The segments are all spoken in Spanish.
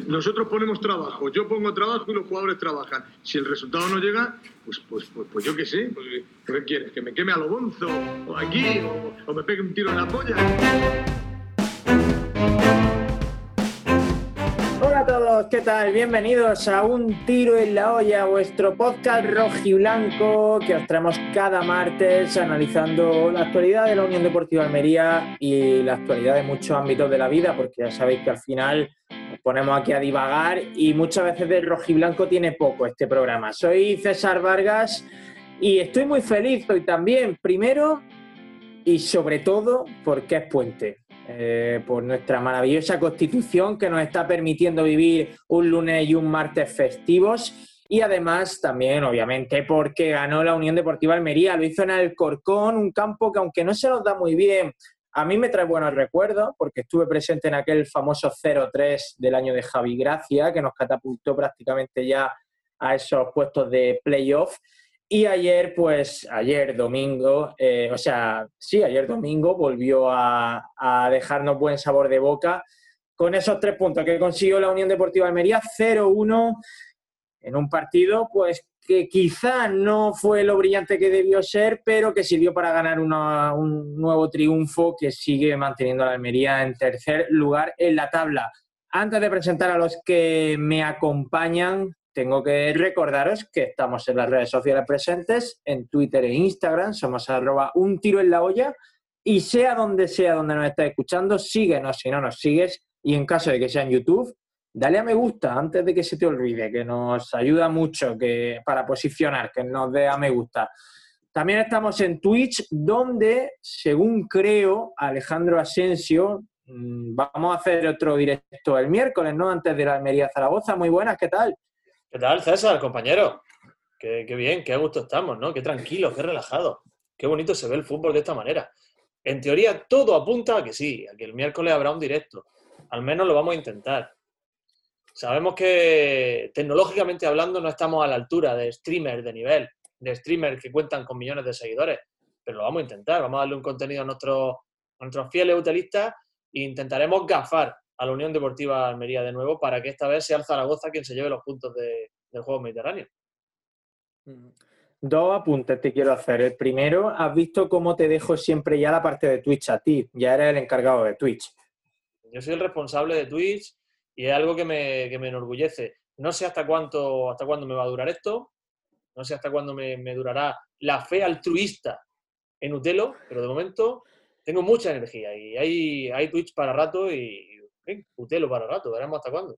Nosotros ponemos trabajo, yo pongo trabajo y los jugadores trabajan. Si el resultado no llega, pues, pues, pues, pues yo qué sé. Pues, ¿Qué quieres? ¿Que me queme a lo bonzo? ¿O aquí? O, ¿O me pegue un tiro en la polla? Hola a todos, ¿qué tal? Bienvenidos a Un Tiro en la Olla, vuestro podcast rojiblanco que os traemos cada martes analizando la actualidad de la Unión Deportiva Almería y la actualidad de muchos ámbitos de la vida, porque ya sabéis que al final ponemos aquí a divagar y muchas veces de rojiblanco tiene poco este programa. Soy César Vargas y estoy muy feliz hoy también, primero y sobre todo porque es puente. Eh, por nuestra maravillosa constitución que nos está permitiendo vivir un lunes y un martes festivos. Y además también, obviamente, porque ganó la Unión Deportiva Almería, lo hizo en el Corcón, un campo que aunque no se nos da muy bien, a mí me trae buenos recuerdos, porque estuve presente en aquel famoso 0-3 del año de Javi Gracia, que nos catapultó prácticamente ya a esos puestos de playoff. Y ayer, pues ayer domingo, eh, o sea, sí, ayer domingo volvió a, dejarnos buen sabor de boca con esos tres puntos que consiguió la Unión Deportiva Almería, 0-1 en un partido, pues que quizá no fue lo brillante que debió ser, pero que sirvió para ganar un nuevo triunfo que sigue manteniendo a la Almería en tercer lugar en la tabla. Antes de presentar a los que me acompañan, tengo que recordaros que estamos en las redes sociales presentes, en Twitter e Instagram, somos arroba un tiro en la olla, y sea donde sea donde nos estés escuchando, síguenos si no nos sigues, y en caso de que sea en YouTube, dale a me gusta antes de que se te olvide, que nos ayuda mucho que, para posicionar, que nos dé a me gusta. También estamos en Twitch, donde, según creo, Alejandro Asensio, mm, vamos a hacer otro directo el miércoles, ¿no? Antes de la Almería Zaragoza. Muy buenas, ¿qué tal? ¿Qué tal, César, compañero? Qué, bien, qué gusto estamos, ¿no? Qué tranquilo, qué relajado. Qué bonito se ve el fútbol de esta manera. En teoría, todo apunta a que sí, a que el miércoles habrá un directo. Al menos lo vamos a intentar. Sabemos que tecnológicamente hablando no estamos a la altura de streamers de nivel, de streamers que cuentan con millones de seguidores, pero lo vamos a intentar. Vamos a darle un contenido a nuestros, a nuestros fieles utilistas e intentaremos gafar a la Unión Deportiva Almería de nuevo para que esta vez sea el Zaragoza quien se lleve los puntos de, del juego mediterráneo. Dos apuntes te quiero hacer. El primero, has visto cómo te dejo siempre ya la parte de Twitch a ti. Ya eres el encargado de Twitch. Yo soy el responsable de Twitch y es algo que me, que me enorgullece. No sé hasta cuánto, hasta cuándo me va a durar esto. No sé hasta cuándo me, durará la fe altruista en Utelo, pero de momento tengo mucha energía y hay, hay Twitch para rato y, y Utelo para rato. Veremos hasta cuándo.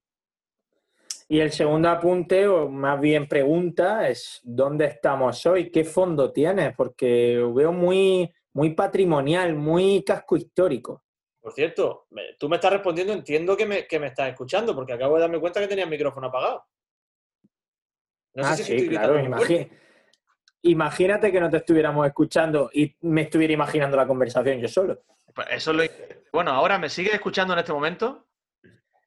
Y el segundo apunte, o más bien pregunta, es ¿dónde estamos hoy? ¿Qué fondo tienes? Porque veo muy, muy patrimonial, muy casco histórico. Por cierto, tú me estás respondiendo, entiendo que me, que me estás escuchando, porque acabo de darme cuenta que tenía el micrófono apagado. No ah, sé si sí, claro, imagínate. Imagínate que no te estuviéramos escuchando y me estuviera imaginando la conversación yo solo. Pues eso lo... Bueno, ahora me sigues escuchando en este momento.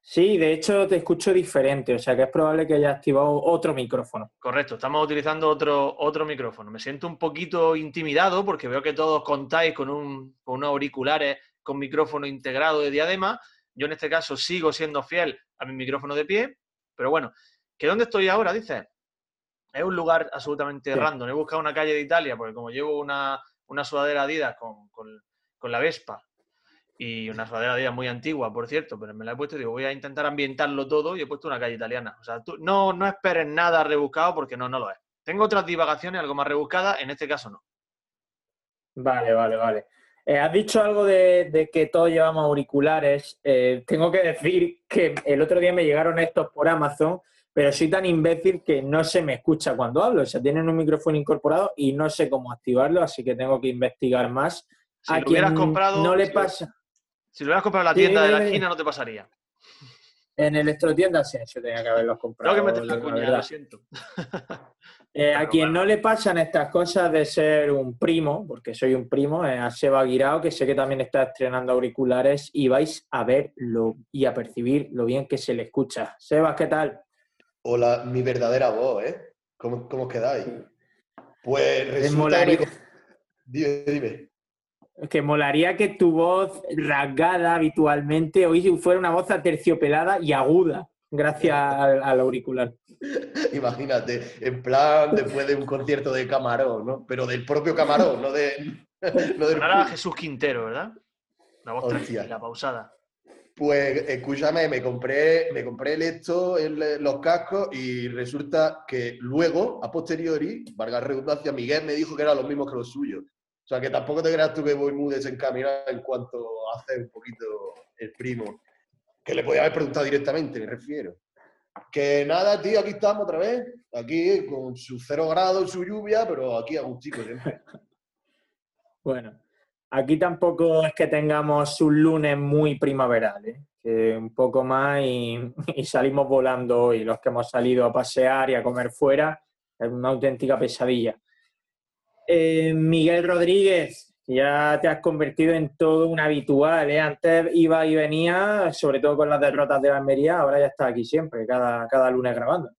Sí, de hecho te escucho diferente, o sea que es probable que haya activado otro micrófono. Correcto, estamos utilizando otro, otro micrófono. Me siento un poquito intimidado porque veo que todos contáis con, un, con unos auriculares con micrófono integrado de diadema. Yo en este caso sigo siendo fiel a mi micrófono de pie, pero bueno, ¿que dónde estoy ahora? Dices. Es un lugar absolutamente sí. random. He buscado una calle de Italia porque como llevo una, una sudadera Adidas con, con, con la Vespa y una sudadera de ella muy antigua, por cierto, pero me la he puesto y digo, voy a intentar ambientarlo todo y he puesto una calle italiana. O sea, tú no, no esperes nada rebuscado porque no, no lo es. Tengo otras divagaciones algo más rebuscadas, en este caso no. Vale, vale, vale. Eh, has dicho algo de, de, que todos llevamos auriculares. Eh, tengo que decir que el otro día me llegaron estos por Amazon, pero soy tan imbécil que no se me escucha cuando hablo. O sea, tienen un micrófono incorporado y no sé cómo activarlo, así que tengo que investigar más. Si a lo hubieras comprado, no le pasa. Si lo hubieras comprado en la tienda de la esquina, no te pasaría. En el electrotienda sí, yo tenía que haberlos comprado. Tengo que meter la cuña, lo siento. eh, a quien no le pasan estas cosas de ser un primo, porque soy un primo, eh, a Seba Guirao, que sé que también está estrenando auriculares y vais a verlo y a percibir lo bien que se le escucha. Sebas, ¿qué tal? Hola, mi verdadera voz, ¿eh? ¿Cómo, cómo quedáis? Pues resulta que... Dime, dime que molaría que tu voz rasgada habitualmente hoy fuera una voz aterciopelada y aguda. gracias al, auricular. Imagínate, en plan después de un concierto de Camarón, ¿no? Pero del propio Camarón, no de. No del... Jesús Quintero, ¿verdad? La voz tranquila, pausada. Pues escúchame, me compré, me compré el esto, los cascos, y resulta que luego, a posteriori, valga redundancia, Miguel me dijo que eran los mismos que los suyos. O sea que tampoco te creas tú que voy muy desencaminado en cuanto a hacer un poquito el primo. Que le podía haber preguntado directamente, me refiero. Que nada, tío, aquí estamos otra vez. Aquí con su cero grado, su lluvia, pero aquí a gustico siempre. Bueno, Aquí tampoco es que tengamos un lunes muy primaveral, ¿eh? un poco más y, salimos volando y los que hemos salido a pasear y a comer fuera es una auténtica pesadilla. Eh, Miguel Rodríguez, ya te has convertido en todo un habitual. ¿eh? Antes iba y venía, sobre todo con las derrotas de la Almería, ahora ya está aquí siempre, cada, cada lunes grabando.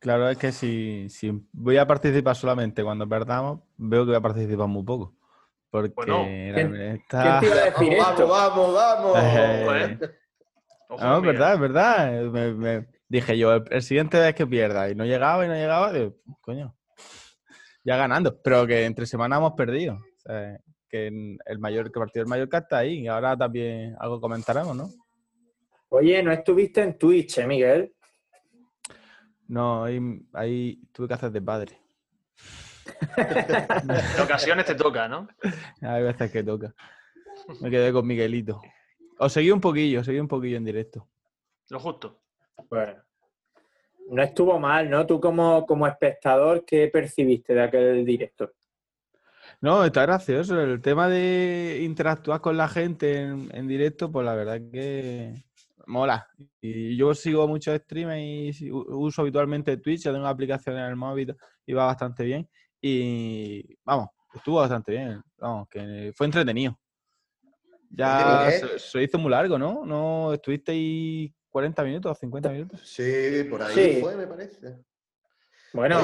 Claro, es que si, si voy a participar solamente cuando perdamos, veo que voy a participar muy poco. Porque bueno, está... vamos, vamos, vamos, eh, no, es verdad, es verdad. dije yo, el, siguiente vez que pierda y no llegaba y no llegaba, coño, ya ganando. Pero que entre semana hemos perdido. que el mayor que partido el Mallorca está ahí y ahora también algo comentaremos, ¿no? Oye, no estuviste en Twitch, ¿eh, Miguel? No, ahí, ahí tuve que hacer de padre. En ocasiones te toca, ¿no? Hay veces que toca. Me quedé con Miguelito. Os seguí un poquillo, seguí un poquillo en directo. Lo justo. Bueno. No estuvo mal, ¿no? Tú como, como espectador, ¿qué percibiste de aquel directo? No, está gracioso. El tema de interactuar con la gente en, directo, pues la verdad que mola. Y yo sigo muchos streamers y uso habitualmente Twitch, ya tengo una aplicación en el móvil y va bastante bien. Y vamos, estuvo bastante bien. Vamos, que fue entretenido. Ya se, hizo muy largo, ¿no? ¿No estuviste ahí 40 minutos, o 50 minutos? Sí, por ahí fue, me parece. Bueno,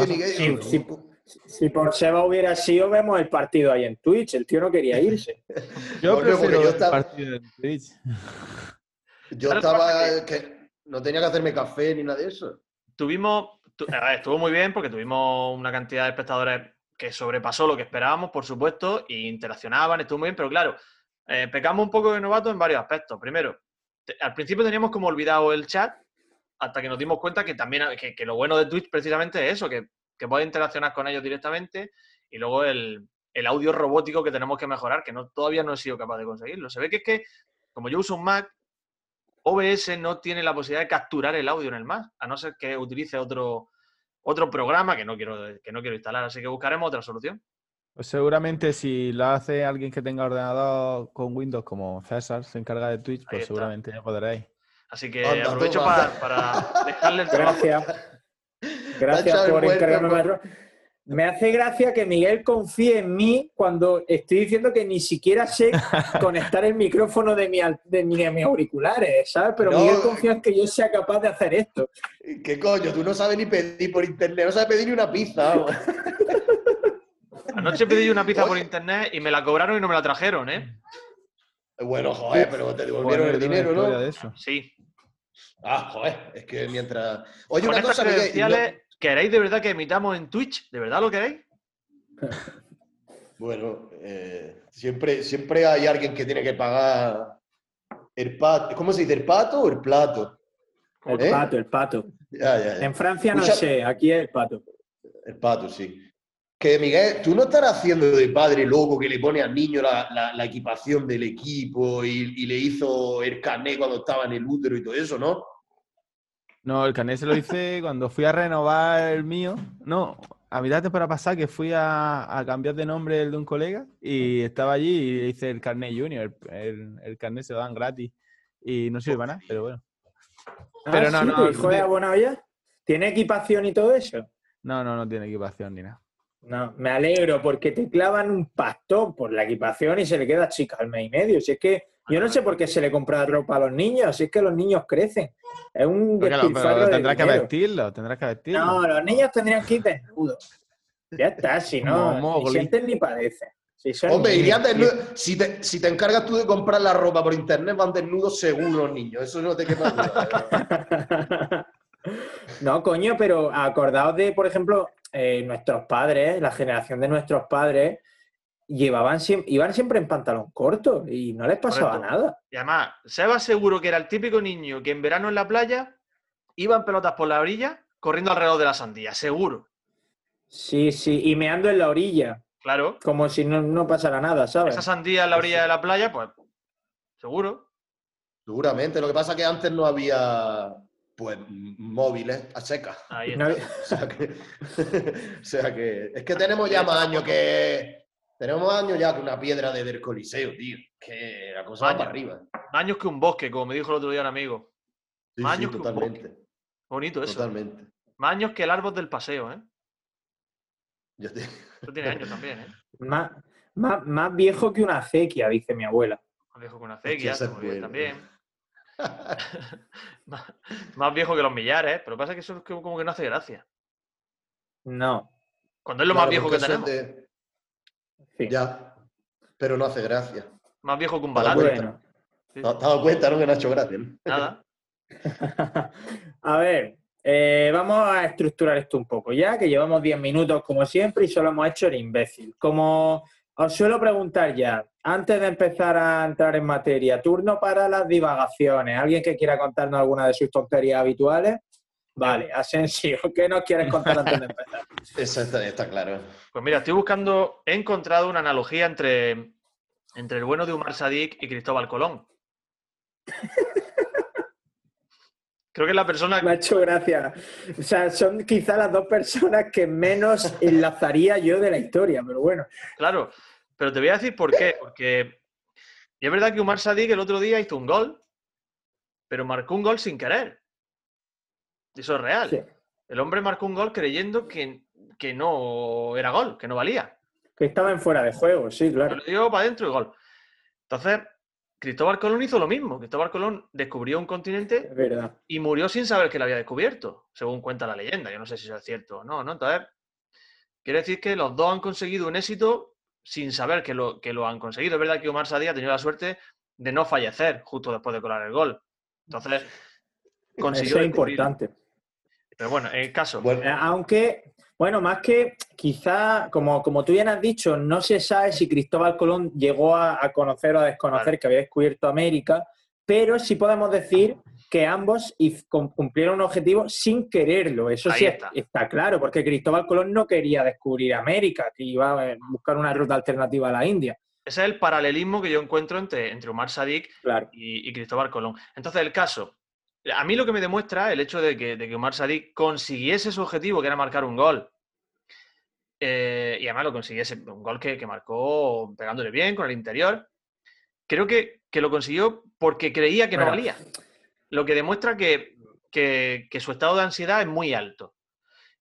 si, por Seba hubiera sido, vemos el partido ahí en Twitch. El tío no quería irse. yo prefiero yo estaba... el partido en Twitch. Yo estaba... que no tenía que hacerme café ni nada de eso. Tuvimos estuvo muy bien porque tuvimos una cantidad de espectadores que sobrepasó lo que esperábamos, por supuesto, e interaccionaban, estuvo muy bien, pero claro, eh, pecamos un poco de novato en varios aspectos. Primero, al principio teníamos como olvidado el chat, hasta que nos dimos cuenta que también que, lo bueno de Twitch precisamente es eso, que, que puedes interaccionar con ellos directamente, y luego el, audio robótico que tenemos que mejorar, que no, todavía no he sido capaz de conseguirlo. Se ve que es que, como yo uso un Mac, OBS no tiene la posibilidad de capturar el audio en el Mac, a no ser que utilice otro, otro programa que no, quiero, que no quiero instalar, así que buscaremos otra solución. Pues seguramente si lo hace alguien que tenga ordenador con Windows como César, se encarga de Twitch, pues seguramente ya podréis. Así que aprovecho para, dejarle el Gracias. Gracias por encargarme. Me hace gracia que Miguel confíe en mí cuando estoy diciendo que ni siquiera sé conectar el micrófono de, mi, de, mis auriculares, ¿sabes? Pero Miguel confía en que yo sea capaz de hacer esto. ¿Qué coño? Tú no sabes ni pedir por internet, no sabes pedir ni una pizza. Anoche pedí una pizza por internet y me la cobraron y no me la trajeron, ¿eh? Bueno, joder, pero te devolvieron el dinero, ¿no? Sí. Ah, joder, es que mientras... Oye, una cosa, Miguel, ¿Queréis de verdad que emitamos en Twitch? ¿De verdad lo queréis? Bueno, eh, siempre, siempre hay alguien que tiene que pagar el pato. ¿Cómo se dice? ¿El pato o el plato? El ¿Eh? pato, el pato. En Francia no sé, aquí es el pato. El pato, sí. Que Miguel, tú no estarás haciendo de padre loco que le pone al niño la, equipación del equipo y, y, le hizo el carnet cuando estaba en el útero y todo eso, ¿no? No, el carnet se lo hice cuando fui a renovar el mío. No, a mitad de para pasar que fui a, cambiar de nombre el de un colega y estaba allí y hice el carnet junior. El, el carnet se lo dan gratis y no sirve para nada, pero bueno. Ah, pero no, no. ¿Hijo de olla? ¿Tiene equipación y todo eso? No, no, no tiene equipación ni nada. No, me alegro porque te clavan un pastón por la equipación y se le queda chica al mes y medio. Si es que yo no sé por qué se le compra ropa a los niños, si es que los niños crecen. Es un despilfarro tendrás que vestirlo, tendrás que vestirlo. No, los niños tendrían que ir desnudos. Ya está, si no, ni sienten ni padecen. Hombre, irían desnudos. Si te, si te encargas tú de comprar la ropa por internet, van desnudos según los niños. Eso no te queda. No, coño, pero acordaos de, por ejemplo, eh, nuestros padres, la generación de nuestros padres, llevaban iban siempre en pantalón corto y no les pasaba Correcto. nada. Y además, Seba seguro que era el típico niño que en verano en la playa iba en pelotas por la orilla corriendo alrededor de la sandía, seguro. Sí, sí, y meando en la orilla, Claro. como si no, no pasara nada, ¿sabes? Esa sandía en la orilla de la playa, pues seguro. Seguramente. Lo que pasa es que antes no había pues móviles a secas. Ahí está. O sea que, o sea que es que tenemos ya más años que tenemos más años ya que una piedra de del Coliseo, tío. Que la cosa va Años. para arriba. Más años que un bosque, como me dijo el otro día un amigo. Sí, Más sí, años que un totalmente. Bonito eso. Totalmente. Más años que el árbol del paseo, ¿eh? Yo te- Eso tiene años también, ¿eh? Más, más, más viejo que una acequia, dice mi abuela. Más viejo que una acequia, también. más, más viejo que los millares, ¿eh? Pero pasa que eso es que- como que no hace gracia. No. Cuando es lo Claro, más viejo que tenemos. de- Sí. Ya. Pero no hace gracia. Más viejo que un cuenta. Bueno. ¿Te has dado cuenta, no? Que no ha hecho gracia. ¿no? Nada. A ver, eh, vamos a estructurar esto un poco ya, que llevamos 10 minutos como siempre y solo hemos hecho el imbécil. Como os suelo preguntar ya, antes de empezar a entrar en materia, turno para las divagaciones. ¿Alguien que quiera contarnos alguna de sus tonterías habituales? Vale, Asensio, ¿qué nos quieres contar antes de empezar? Eso está, está claro. Pues mira, estoy buscando, he encontrado una analogía entre, entre el bueno de Umar Sadik y Cristóbal Colón. Creo que es la persona Me ha hecho gracia. O sea, son quizá las dos personas que menos enlazaría yo de la historia, pero bueno. Claro, pero te voy a decir por qué. Porque y es verdad que Umar Sadik el otro día hizo un gol, pero marcó un gol sin querer. Eso es real. Sí. El hombre marcó un gol creyendo que, que no era gol, que no valía. Que estaba en fuera de juego, sí, claro. Lo dio para adentro y gol. Entonces, Cristóbal Colón hizo lo mismo. Cristóbal Colón descubrió un continente y murió sin saber que lo había descubierto, según cuenta la leyenda. Yo no sé si eso es cierto o no, ¿no? Entonces, quiere decir que los dos han conseguido un éxito sin saber que lo, que lo han conseguido. Es verdad que Omar Sadí ha tenido la suerte de no fallecer justo después de colar el gol. Entonces, consiguió Eso es importante. Pero bueno, en el caso, Eh, Bueno, Aunque, bueno, más que quizá, como, como tú bien has dicho, no se sabe si Cristóbal Colón llegó a, a conocer o a desconocer que había descubierto América, pero sí podemos decir que ambos cumplieron un objetivo sin quererlo. Eso Ahí sí está. está. claro, porque Cristóbal Colón no quería descubrir América, que iba a buscar una ruta alternativa a la India. ese es el paralelismo que yo encuentro entre, entre Omar Sadik Claro. y, y Cristóbal Colón. Entonces, el caso, a mí lo que me demuestra el hecho de que, de que Omar Sadik consiguiese su objetivo, que era marcar un gol, eh, y además lo consiguiese, un gol que, que marcó pegándole bien con el interior, creo que, que lo consiguió porque creía que no valía. Lo que demuestra que, que- que su estado de ansiedad es muy alto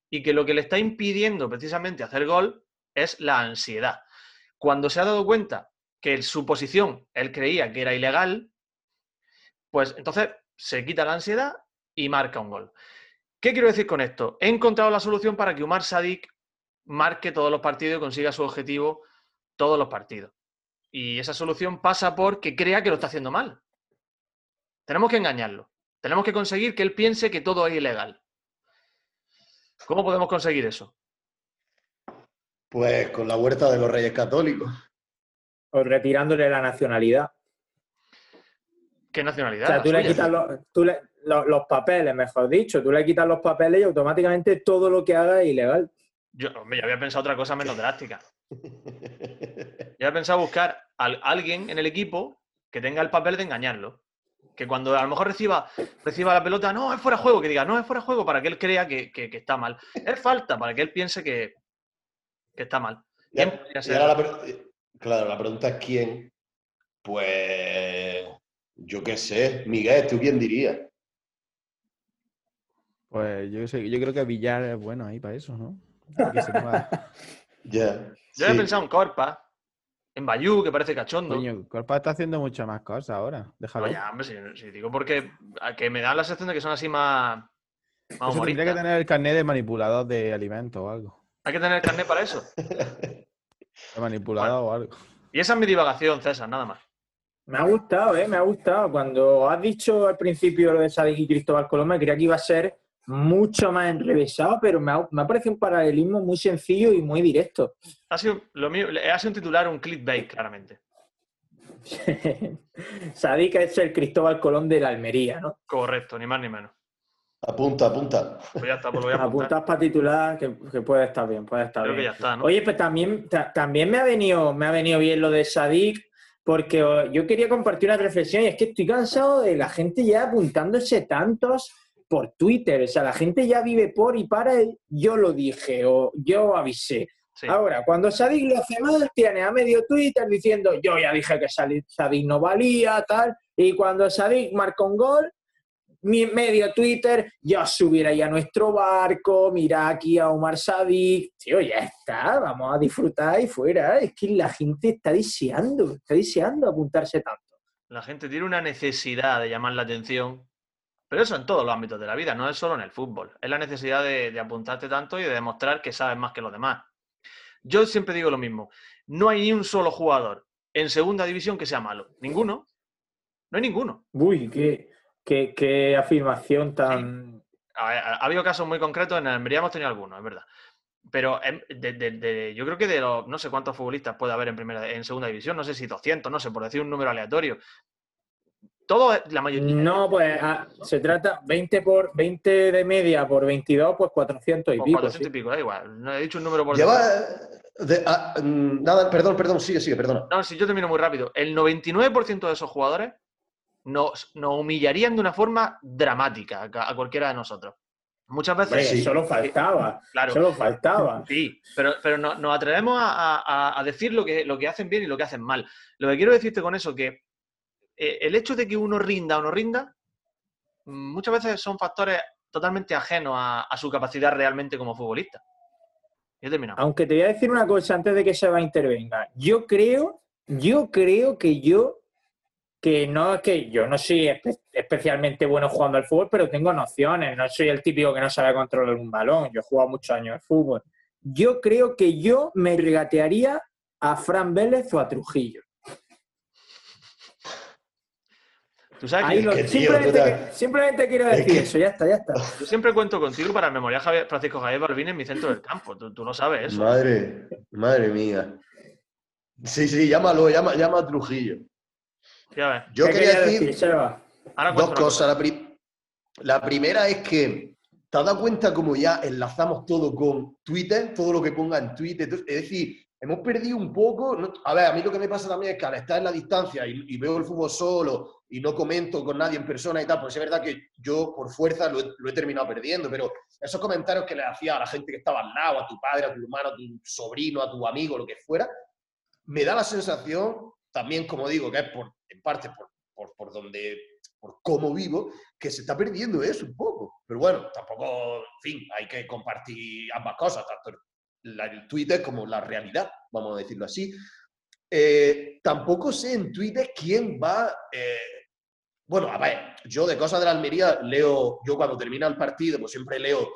y que lo que le está impidiendo precisamente hacer gol es la ansiedad. Cuando se ha dado cuenta que su posición él creía que era ilegal, pues entonces se quita la ansiedad y marca un gol. ¿Qué quiero decir con esto? He encontrado la solución para que Umar Sadik marque todos los partidos y consiga su objetivo todos los partidos. Y esa solución pasa por que crea que lo está haciendo mal. Tenemos que engañarlo. Tenemos que conseguir que él piense que todo es ilegal. ¿Cómo podemos conseguir eso? pues con la huerta de los Reyes Católicos. O retirándole la nacionalidad. ¿Qué O nacionalidad? sea, La tú le quitas los, tú le- lo- los papeles, mejor dicho. Tú le quitas los papeles y automáticamente todo lo que haga es ilegal. Yo, hombre, yo había pensado otra cosa menos drástica. Yo había pensado buscar a alguien en el equipo que tenga el papel de engañarlo. Que cuando a lo mejor reciba, reciba la pelota, no, es fuera de juego, que diga, no, es fuera de juego, para que él crea que, que- que está mal. Es falta, para que él piense que, que está mal. Claro, la pregunta es quién. Pues yo qué sé, Miguel, ¿tú quién dirías? Pues yo, sé- yo creo que Villar es bueno ahí para eso, ¿no? Que se mueva. Ya. Yo había sí. pensado en Corpa, en Bayú, que parece cachondo. Coño, Corpa está haciendo muchas más cosas ahora. Déjalo. No, ya, hombre, si, si digo porque a que me da la sensación de que son así más, más tendría que tener el carnet de manipulador de alimentos o algo. Hay que tener carnet para eso. De manipulador o algo. Y esa es mi divagación, César, nada más. Me ha gustado, ¿eh? Me ha gustado. Cuando has dicho al principio lo de Sadik y Cristóbal Colón, me creía que iba a ser mucho más enrevesado, pero me ha, me ha parecido un paralelismo muy sencillo y muy directo. Ha sido, lo mío, ha sido un titular, un clickbait, claramente. Sadik es el Cristóbal Colón de la Almería, ¿no? Correcto, ni más ni menos. Apunta, apunta. Pues ya está, pues lo voy a apuntar. Apuntas para titular, que, que puede estar bien, puede estar Creo que bien. ya está, ¿no? Oye, pues también, ta- también me ha venido, me ha venido bien lo de Sadik, porque oh, yo quería compartir una reflexión y es que estoy cansado de la gente ya apuntándose tantos por Twitter. O sea, la gente ya vive por y para el yo lo dije o yo avisé. Sí. Ahora, cuando Sadik lo hace mal, tiene a medio Twitter diciendo yo ya dije que Sadik no valía, tal. Y cuando Sadik marca un gol, medio Twitter, ya subir ahí a nuestro barco, mira aquí a Omar Sadik. Tío, ya está, vamos a disfrutar y fuera. Es que la gente está deseando, está deseando apuntarse tanto. La gente tiene una necesidad de llamar la atención, pero eso en todos los ámbitos de la vida, no es solo en el fútbol. Es la necesidad de, de apuntarte tanto y de demostrar que sabes más que los demás. Yo siempre digo lo mismo, no hay ni un solo jugador en segunda división que sea malo. Ninguno. No hay ninguno. Uy, qué, qué, qué afirmación tan... Ha, ha- ha habido casos muy concretos, en el Almería hemos tenido algunos, es verdad. Pero em, de- de- de- yo creo que de los no sé cuántos futbolistas puede haber en primera en segunda división, no sé si 200, no sé, por decir un número aleatorio. Todo, la mayoría. No, pues ah, se trata 20 por 20 de media por 22, pues 400 y o pico. 400 sí. y pico, da igual. No he dicho un número por Lleva. de- ah, mm, nada, perdón, perdón, sigue, sigue, perdona. No, si yo termino muy rápido. El 99% de esos jugadores nos, nos humillarían de una forma dramática a, a cualquiera de nosotros. Muchas veces. Sí. solo faltaba, Claro. solo faltaba. Sí, pero, pero no- nos atrevemos a, a- a decir lo que, lo que hacen bien y lo que hacen mal. Lo que quiero decirte con eso que eh, el hecho de que uno rinda o no rinda, muchas veces son factores totalmente ajenos a, a su capacidad realmente como futbolista. Y he terminado. Aunque te voy a decir una cosa antes de que Seba intervenga. Yo creo, yo creo que yo, que no es que yo no soy espe- especialmente bueno jugando al fútbol, pero tengo nociones. No soy el típico que no sabe controlar un balón. Yo he jugado muchos años al fútbol. Yo creo que yo me regatearía a Fran Vélez o a Trujillo. Tú sabes Ahí que lo- que, tío, simplemente, que- simplemente quiero Es decir que- eso, ya está, ya está. yo siempre cuento contigo para el memorial Javier- Francisco Javier Balvin en mi centro del campo. Tú, tú lo sabes eso. Madre, madre mía. Sí, sí, llámalo, llama, llama a Trujillo. Yo ¿Qué quería decir dos cosas. La, pri- la primera es que te has dado cuenta como ya enlazamos todo con Twitter, todo lo que ponga en Twitter. Entonces, Es decir, hemos perdido un poco. no- A ver, a mí lo que me pasa también es que al estar en la distancia y, y veo el fútbol solo y no comento con nadie en persona y tal, pues es verdad que yo por fuerza lo he, lo he terminado perdiendo, pero esos comentarios que le hacía a la gente que estaba al lado, a tu padre, a tu hermano, a tu sobrino, a tu amigo, lo que fuera, me da la sensación, también como digo, que es por, en parte por, por, por donde, por cómo vivo, que se está perdiendo eso un poco. Pero bueno, tampoco, en fin, hay que compartir ambas cosas, tanto la- el Twitter como la realidad, vamos a decirlo así. Eh, tampoco sé en Twitter quién va... eh, bueno, a ver, yo de cosas de la Almería leo, yo cuando termina el partido, pues siempre leo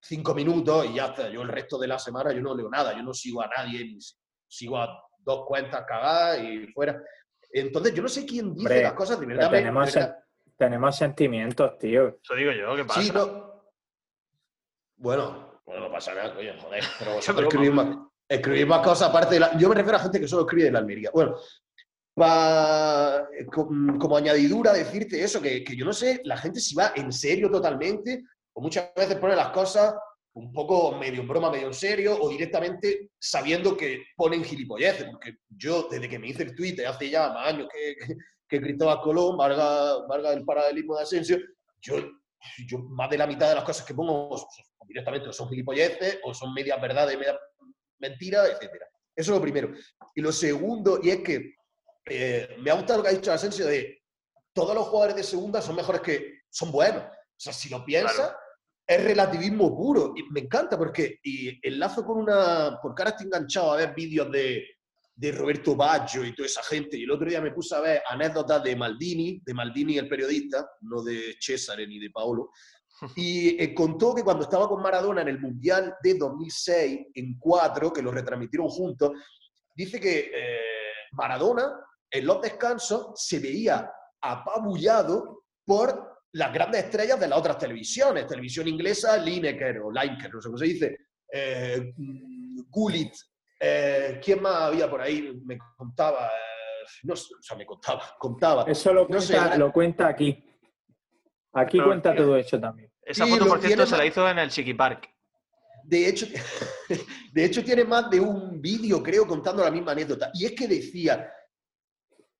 cinco minutos y ya está. Yo el resto de la semana yo no leo nada, yo no sigo a nadie, ni si- sigo a dos cuentas cagadas y fuera. Entonces, yo no sé quién dice Hombre, las cosas de verdad. tenemos, de verdad- tenemos sentimientos, tío. Eso digo yo, ¿qué pasa? Sí, no. Bueno, bueno, no pasa nada, coño, joder. Pero vosotros escribís más, escribís más cosas aparte de la. Yo me refiero a gente que solo escribe de la Almería. Bueno, pa- como añadidura, decirte eso, que, que yo no sé, la gente si va en serio totalmente, o muchas veces pone las cosas un poco medio en broma, medio en serio, o directamente sabiendo que ponen gilipolleces, porque yo, desde que me hice el Twitter hace ya más años que, que, que Cristóbal Colón, valga, valga el paralelismo de Asensio, yo, yo más de la mitad de las cosas que pongo directamente son gilipolleces, o son medias verdades, medias mentiras, etcétera. Eso es lo primero. Y lo segundo, y es que eh, me ha gustado lo que ha dicho Asensio de todos los jugadores de segunda son mejores que son buenos. O sea, si lo piensas. Es relativismo puro. Y me encanta porque y enlazo con una. Porque ahora estoy enganchado a ver vídeos de, de Roberto Baggio y toda esa gente. Y el otro día me puse a ver anécdotas de Maldini, de Maldini el periodista, no de Cesare ni de Paolo. Y eh, contó que cuando estaba con Maradona en el Mundial de 2006, en cuatro, que lo retransmitieron juntos, dice que eh, Maradona en los descansos se veía apabullado por las grandes estrellas de las otras televisiones. Televisión inglesa, Lineker o Lineker, no sé cómo se dice. Eh, Gullit. Eh, ¿Quién más había por ahí? Me contaba. eh, no sé, o sea, me contaba, contaba. Eso lo No cuenta, sé, lo cuenta aquí. Aquí Pero, cuenta tío, todo eso también. Esa foto, lo por cierto, se la hizo en el Chiqui Park. De hecho, de hecho, tiene más de un vídeo, creo, contando la misma anécdota. Y es que decía,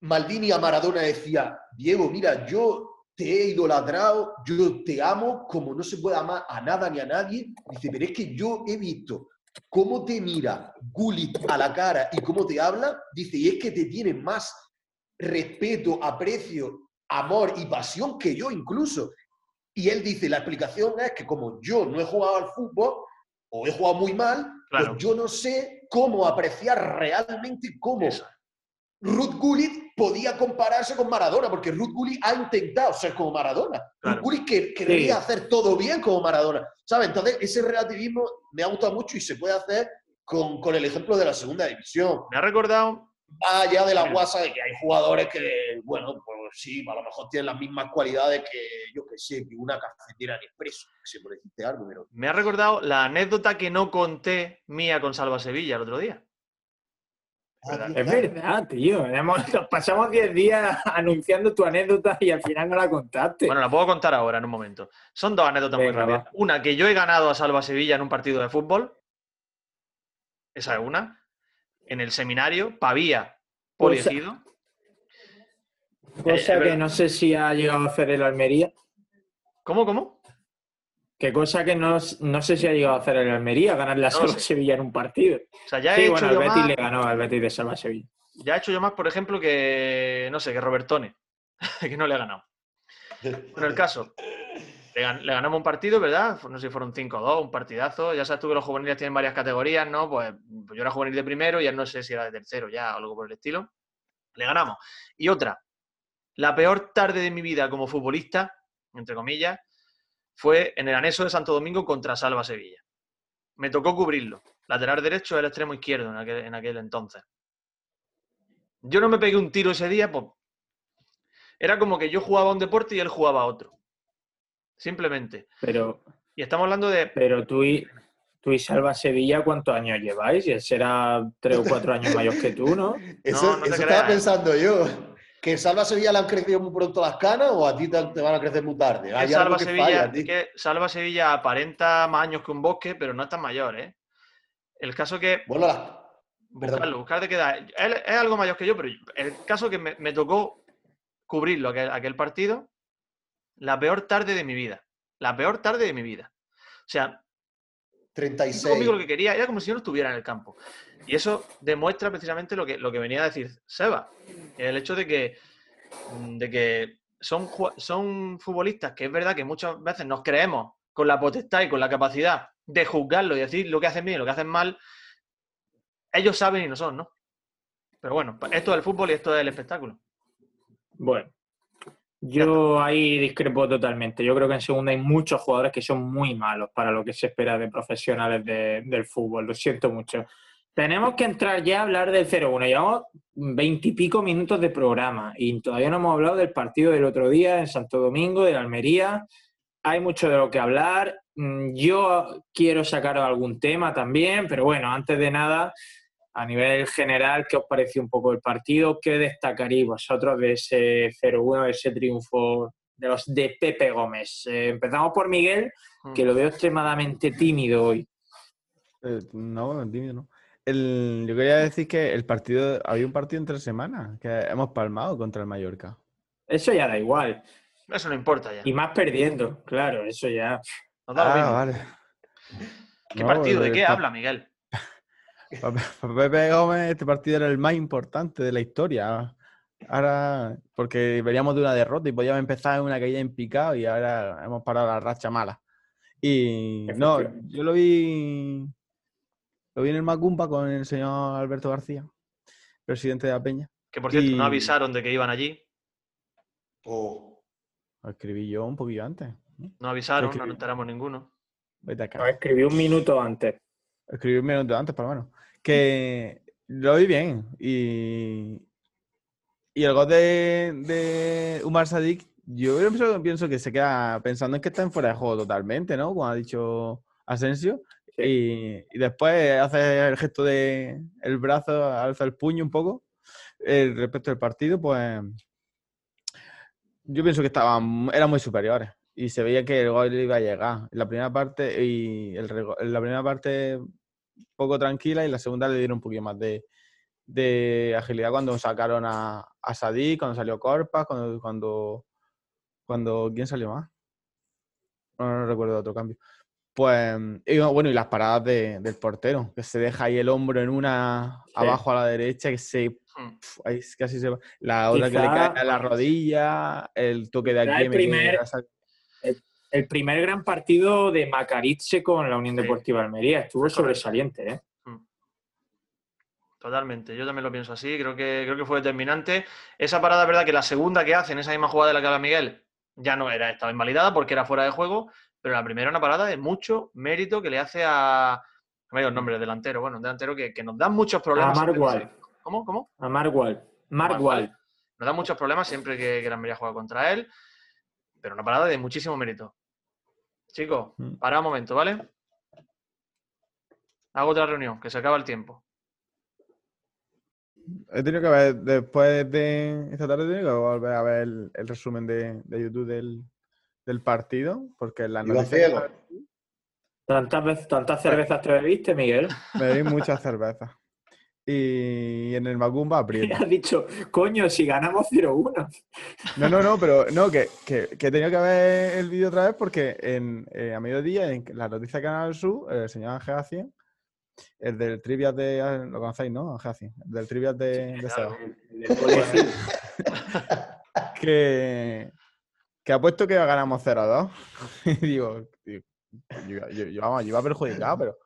Maldini a Maradona decía, Diego, mira, yo te he idolatrado, yo te amo como no se puede amar a nada ni a nadie. Dice, pero es que yo he visto cómo te mira Gullit a la cara y cómo te habla. Dice, y es que te tiene más respeto, aprecio, amor y pasión que yo incluso. Y él dice, la explicación es que como yo no he jugado al fútbol, o he jugado muy mal, Claro. pues yo no sé cómo apreciar realmente cómo. Ruth Gullit podía compararse con Maradona, porque Ruth Gullit ha intentado ser como Maradona. Claro. Ruth Gullit que, quería Sí. hacer todo bien como Maradona. ¿Sabes? Entonces, ese relativismo me ha gustado mucho y se puede hacer con, con el ejemplo de la segunda división. Me ha recordado, Más allá de la guasa de que hay jugadores que, bueno, pues sí, a lo mejor tienen las mismas cualidades que, yo que sé, que una cafetera en expreso, que por decirte algo, pero... me ha recordado la anécdota que no conté mía con Salva Sevilla el otro día. Ah, Es verdad, tío. Hemos- nos pasamos 10 días anunciando tu anécdota y al final no la contaste. Bueno, la puedo contar ahora en un momento. Son dos anécdotas muy rápidas. va. Una, que yo he ganado a Salva Sevilla en un partido de fútbol. Esa es una. En el seminario, Pavía, Pues, poliegido. Cosa es que no sé si ha llegado a hacer el Almería. ¿Cómo, cómo? Que cosa que no, no sé si ha llegado a hacer el Almería, ganar la No Salva. Sevilla en un partido. O sea, ya he Sí, hecho bueno, el yo Betis más, le ganó al Betis de Salva Sevilla. ya he hecho yo más, por ejemplo, que, no sé, que Robertone, que no le he ganado. Bueno, el caso, le, gan- le ganamos un partido, ¿verdad? No sé si fueron 5-2, un partidazo. Ya sabes tú que los juveniles tienen varias categorías, ¿no? Pues, pues yo era juvenil de primero y ya no sé si era de tercero ya o algo por el estilo. Le ganamos. Y otra, la peor tarde de mi vida como futbolista, entre comillas, fue en el anexo de Santo Domingo contra Salva Sevilla. Me tocó cubrirlo. Lateral derecho el extremo izquierdo en aquel, en aquel entonces. Yo no me pegué un tiro ese día, pues era como que yo jugaba un deporte y él jugaba otro. Simplemente. Pero, Y estamos hablando de. pero tú y, tú y Salva Sevilla, ¿cuántos años lleváis? Y él será tres o cuatro años mayor que tú, ¿no? Eso, no te eso creas, estaba pensando yo. ¿Que Salva Sevilla le han crecido muy pronto las canas o a ti te, te van a crecer muy tarde? Hay Salva, algo que Sevilla, falla, que Salva Sevilla aparenta más años que un bosque, pero no es tan mayor, ¿eh? El caso que. Bueno, perdón. Buscarlo, buscar de qué edad. Él es algo mayor que yo, pero el caso que me, me tocó cubrirlo aquel, aquel partido, la peor tarde de mi vida. La peor tarde de mi vida. O sea, 36. conmigo lo que quería, era como si yo no estuviera en el campo. Y eso demuestra precisamente lo que, lo que venía a decir Seba. El hecho de que, de que son, son futbolistas que es verdad que muchas veces nos creemos con la potestad y con la capacidad de juzgarlo y decir lo que hacen bien y lo que hacen mal. Ellos saben y no son, ¿no? Pero bueno, esto es el fútbol y esto es el espectáculo. Bueno, yo ahí discrepo totalmente. Yo creo que en segunda hay muchos jugadores que son muy malos para lo que se espera de profesionales de- del fútbol. Lo siento mucho. Tenemos que entrar ya a hablar del 0-1. Llevamos veintipico minutos de programa y todavía no hemos hablado del partido del otro día en Santo Domingo, de la Almería. Hay mucho de lo que hablar. Mm, Yo quiero sacaros algún tema también, pero bueno, antes de nada, a nivel general, ¿qué os pareció un poco el partido? ¿Qué destacaréis vosotros de ese 0-1, de ese triunfo de los de Pepe Gómez? Eh, empezamos por Miguel, que lo veo extremadamente tímido hoy. Eh, no, bueno, tímido no. El- yo quería decir que el partido, había un partido entre semanas que hemos palmado contra el Mallorca. Eso ya da igual. Eso no importa ya. Y más perdiendo, claro, eso ya. Da Ah, vale. ¿Qué No, partido? ¿De qué habla, Miguel? Para para Pepe Gómez este partido era el más importante de la historia. Ahora, porque veníamos de una derrota y podíamos empezar en una caída en picado y ahora hemos parado la racha mala. Y no, yo lo vi, lo vi en el Macumba con el señor Alberto García, presidente de la Peña. Que por cierto, no avisaron de que iban allí. Oh, Lo escribí yo un poquillo antes. ¿no? No avisaron, no nos enteramos ninguno. Vete acá. Lo escribí un minuto antes. Minuto antes, por lo menos. Que lo vi bien. Y, y el gol de, de Umar Sadik yo pienso, pienso que se queda pensando en que está en fuera de juego totalmente, ¿no? Como ha dicho Asensio. Y, y después hace el gesto de el brazo, alza el puño un poco. eh, respecto del partido, pues yo pienso que estaban, eran muy superiores. Y se veía que el gol iba a llegar. La primera parte, y el, la primera parte poco tranquila, y la segunda le dieron un poquito más de, de agilidad cuando sacaron a, a Sadik, cuando salió Corpas, cuando, cuando, cuando. ¿Quién salió más? No, no recuerdo otro cambio. Pues, y bueno, y las paradas de- del portero, que se deja ahí el hombro en una Sí. abajo a la derecha, que se Hmm. Pf, ahí casi se va. La otra que le cae a la rodilla, el toque de aquí. el primer- El primer gran partido de Macaritze con la Unión Sí. Deportiva Almería estuvo Correcto. sobresaliente, ¿eh? Totalmente, yo también lo pienso así, creo que, creo que fue determinante. Esa parada, verdad que la segunda que hace en esa misma jugada de la que habla Miguel ya no era, estaba invalidada porque era fuera de juego, pero la primera una parada de mucho mérito que le hace a. No me digo el nombre, el delantero, bueno, un delantero que, que nos da muchos A problemas. Marwal. se- ¿Cómo? ¿Cómo? A Marwal. Marwal. Nos da muchos problemas siempre que, que la Almería juega contra él, pero una parada de muchísimo mérito. Chicos, Mm. para un momento, ¿vale? Hago otra reunión, que se acaba el tiempo. He tenido que ver, después de esta tarde, he tenido que volver a ver el, el resumen de, de YouTube del, del partido, porque. ¿Tantas, veces- ¿Tantas cervezas te bebiste, Miguel? me di muchas cervezas. Y en el Macumba aprieta. has dicho, coño, si ganamos 0-1. No, no, no, pero no, que, que, que he tenido que ver el vídeo otra vez porque en, eh, a mediodía, en la noticia de Canal Sur, el señor Ángel Acien, el del Trivias de. ah, Lo conocéis, ¿no? Ángel Acien, el del Trivias de, de claro. El colegio. que, que ha puesto que ganamos 0-2. y digo, tío, yo, yo- yo, vamos, yo iba perjudicado, pero.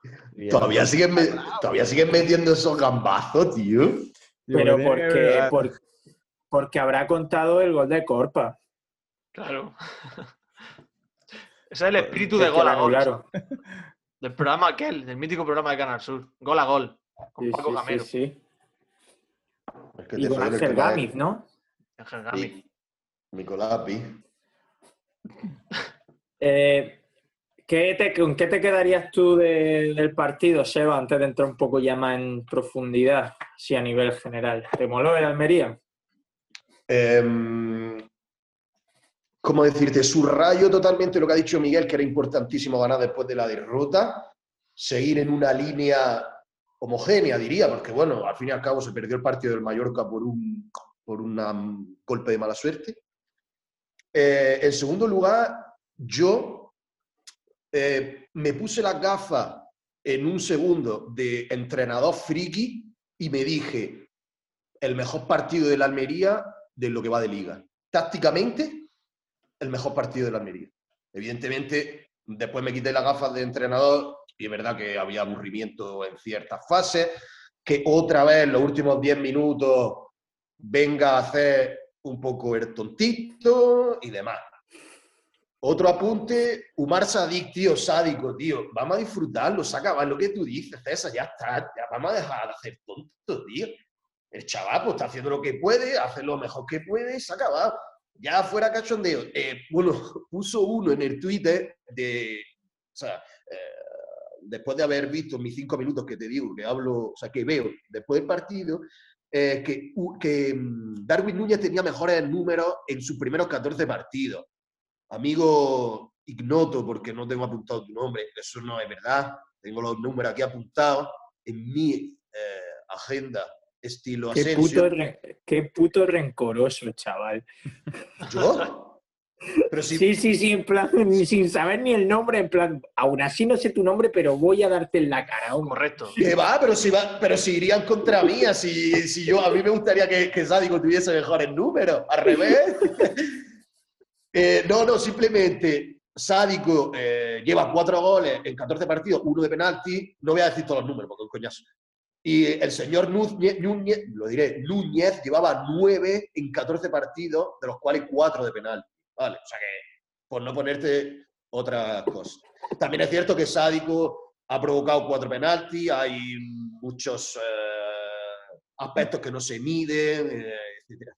Todavía siguen, me- todavía siguen metiendo esos gambazos, tío. Pero porque, porque habrá contado el gol de Corpa. Claro. Ese es el espíritu de gol a gol. Del programa aquel, del mítico programa de Canal Sur. Gol a gol. Con Sí, Paco sí, Gamero. sí, sí. Es que Y con Ángel Gámez, ¿no? Ángel Gámez. Nicolás Pi. Eh, ¿qué te- ¿Con qué te quedarías tú de- del partido, Seba, antes de entrar un poco ya más en profundidad, sí, a nivel general? ¿Te moló el Almería? Em, ¿Cómo decirte? Subrayo totalmente lo que ha dicho Miguel, que era importantísimo ganar después de la derrota. Seguir en una línea homogénea, diría, porque bueno, al fin y al cabo se perdió el partido del Mallorca por un, por una, um, golpe de mala suerte. Eh, en segundo lugar, yo eh, me puse las gafas en un segundo de entrenador friki y me dije, el mejor partido de la Almería de lo que va de liga. Tácticamente, el mejor partido de la Almería. Evidentemente, después me quité las gafas de entrenador y es verdad que había aburrimiento en ciertas fases, que otra vez en los últimos 10 minutos venga a hacer un poco el tontito y demás. Otro apunte, Umar Sadik, tío, sádico, tío. Vamos a disfrutarlo, saca va lo que tú dices, César, ya está. Ya vamos a dejar de hacer tontos, tío. El chaval pues, está haciendo lo que puede, hace lo mejor que puede, se acaba. Ya fuera cachondeo. Eh, bueno, puso uno en el Twitter de. O sea, eh, después de haber visto mis cinco minutos que te digo, que hablo, o sea, que veo después del partido, eh, que, que mm, Darwin Núñez tenía mejores números en sus primeros 14 partidos. Amigo ignoto, porque no tengo apuntado tu nombre, eso no es verdad. Tengo los números aquí apuntados en mi eh, agenda estilo Qué Asensio. puto, re- qué puto rencoroso, chaval. ¿Yo? Pero si, Sí, sí, sí, en plan, sin saber ni el nombre, en plan, aún así no sé tu nombre, pero voy a darte en la cara, hombre. Correcto. que va, pero si va, pero si irían contra mí, si, si yo, a mí me gustaría que, que Sádico tuviese mejores números, al revés. Eh, no, no, simplemente Sádico eh, lleva cuatro goles en 14 partidos, uno de penalti, no voy a decir todos los números porque es coñazo. Y el señor Núñez, Núñez, lo diré, Núñez llevaba nueve en 14 partidos, de los cuales cuatro de penalti. Vale, o sea que, por no ponerte otra cosa. También es cierto que Sádico ha provocado cuatro penaltis, hay muchos eh, aspectos que no se miden, eh, etcétera.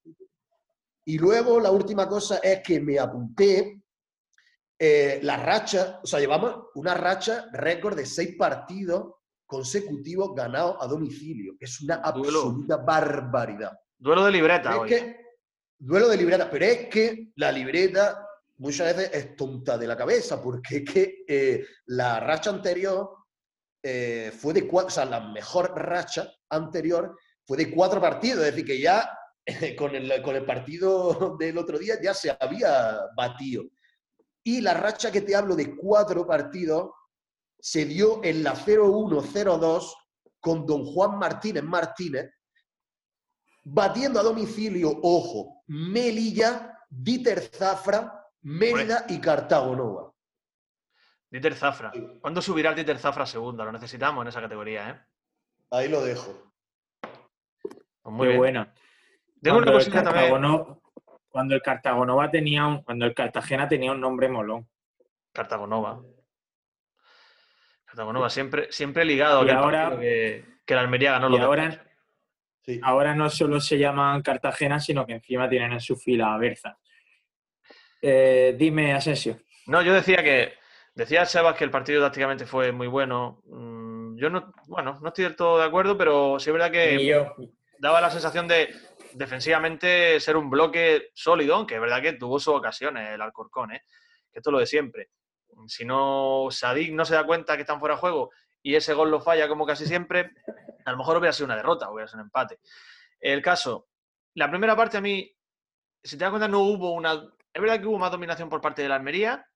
Y luego la última cosa es que me apunté eh, la racha, o sea, llevamos una racha récord de seis partidos consecutivos ganados a domicilio, que es una Duelo. absoluta barbaridad. Duelo de libreta hoy. es que, duelo de libreta, pero es que la libreta muchas veces es tonta de la cabeza, porque es que eh, la racha anterior eh, fue de cuatro, o sea, la mejor racha anterior fue de cuatro partidos, es decir, que ya con el, con el partido del otro día ya se había batido. Y la racha que te hablo de cuatro partidos se dio en la 0-1-0-2 con don Juan Martínez Martínez, batiendo a domicilio, ojo, Melilla, Dieter Zafra, Mérida y Cartago Nova. Dieter Zafra. ¿Cuándo subirá el Dieter Zafra a segunda? Lo necesitamos en esa categoría, ¿eh? Ahí lo dejo. Pues muy Qué una Cuando el cosita también. Cartagono- Cuando el Cartagonova tenía un, cuando el Cartagena tenía un nombre molón. Cartagonova. Cartagonova, siempre, siempre ligado a Y aquel ahora- que, que la Almería ganó dos. ahora, Sí. ahora no solo se llaman Cartagena, sino que encima tienen en su fila a Berza. Eh, dime, Asensio. No, yo decía que. Decía Sebas que el partido tácticamente fue muy bueno. Mm, Yo no, bueno, no estoy del todo de acuerdo, pero sí es verdad que daba la sensación de defensivamente ser un bloque sólido, aunque es verdad que tuvo sus ocasiones el Alcorcón, ¿eh? que esto es lo de siempre. Si no, Sadik no se da cuenta que están fuera de juego y ese gol lo falla como casi siempre, a lo mejor hubiera sido una derrota, hubiera sido un empate. El caso, la primera parte a mí, si te das cuenta, no hubo una... Es verdad que hubo más dominación por parte de la Almería,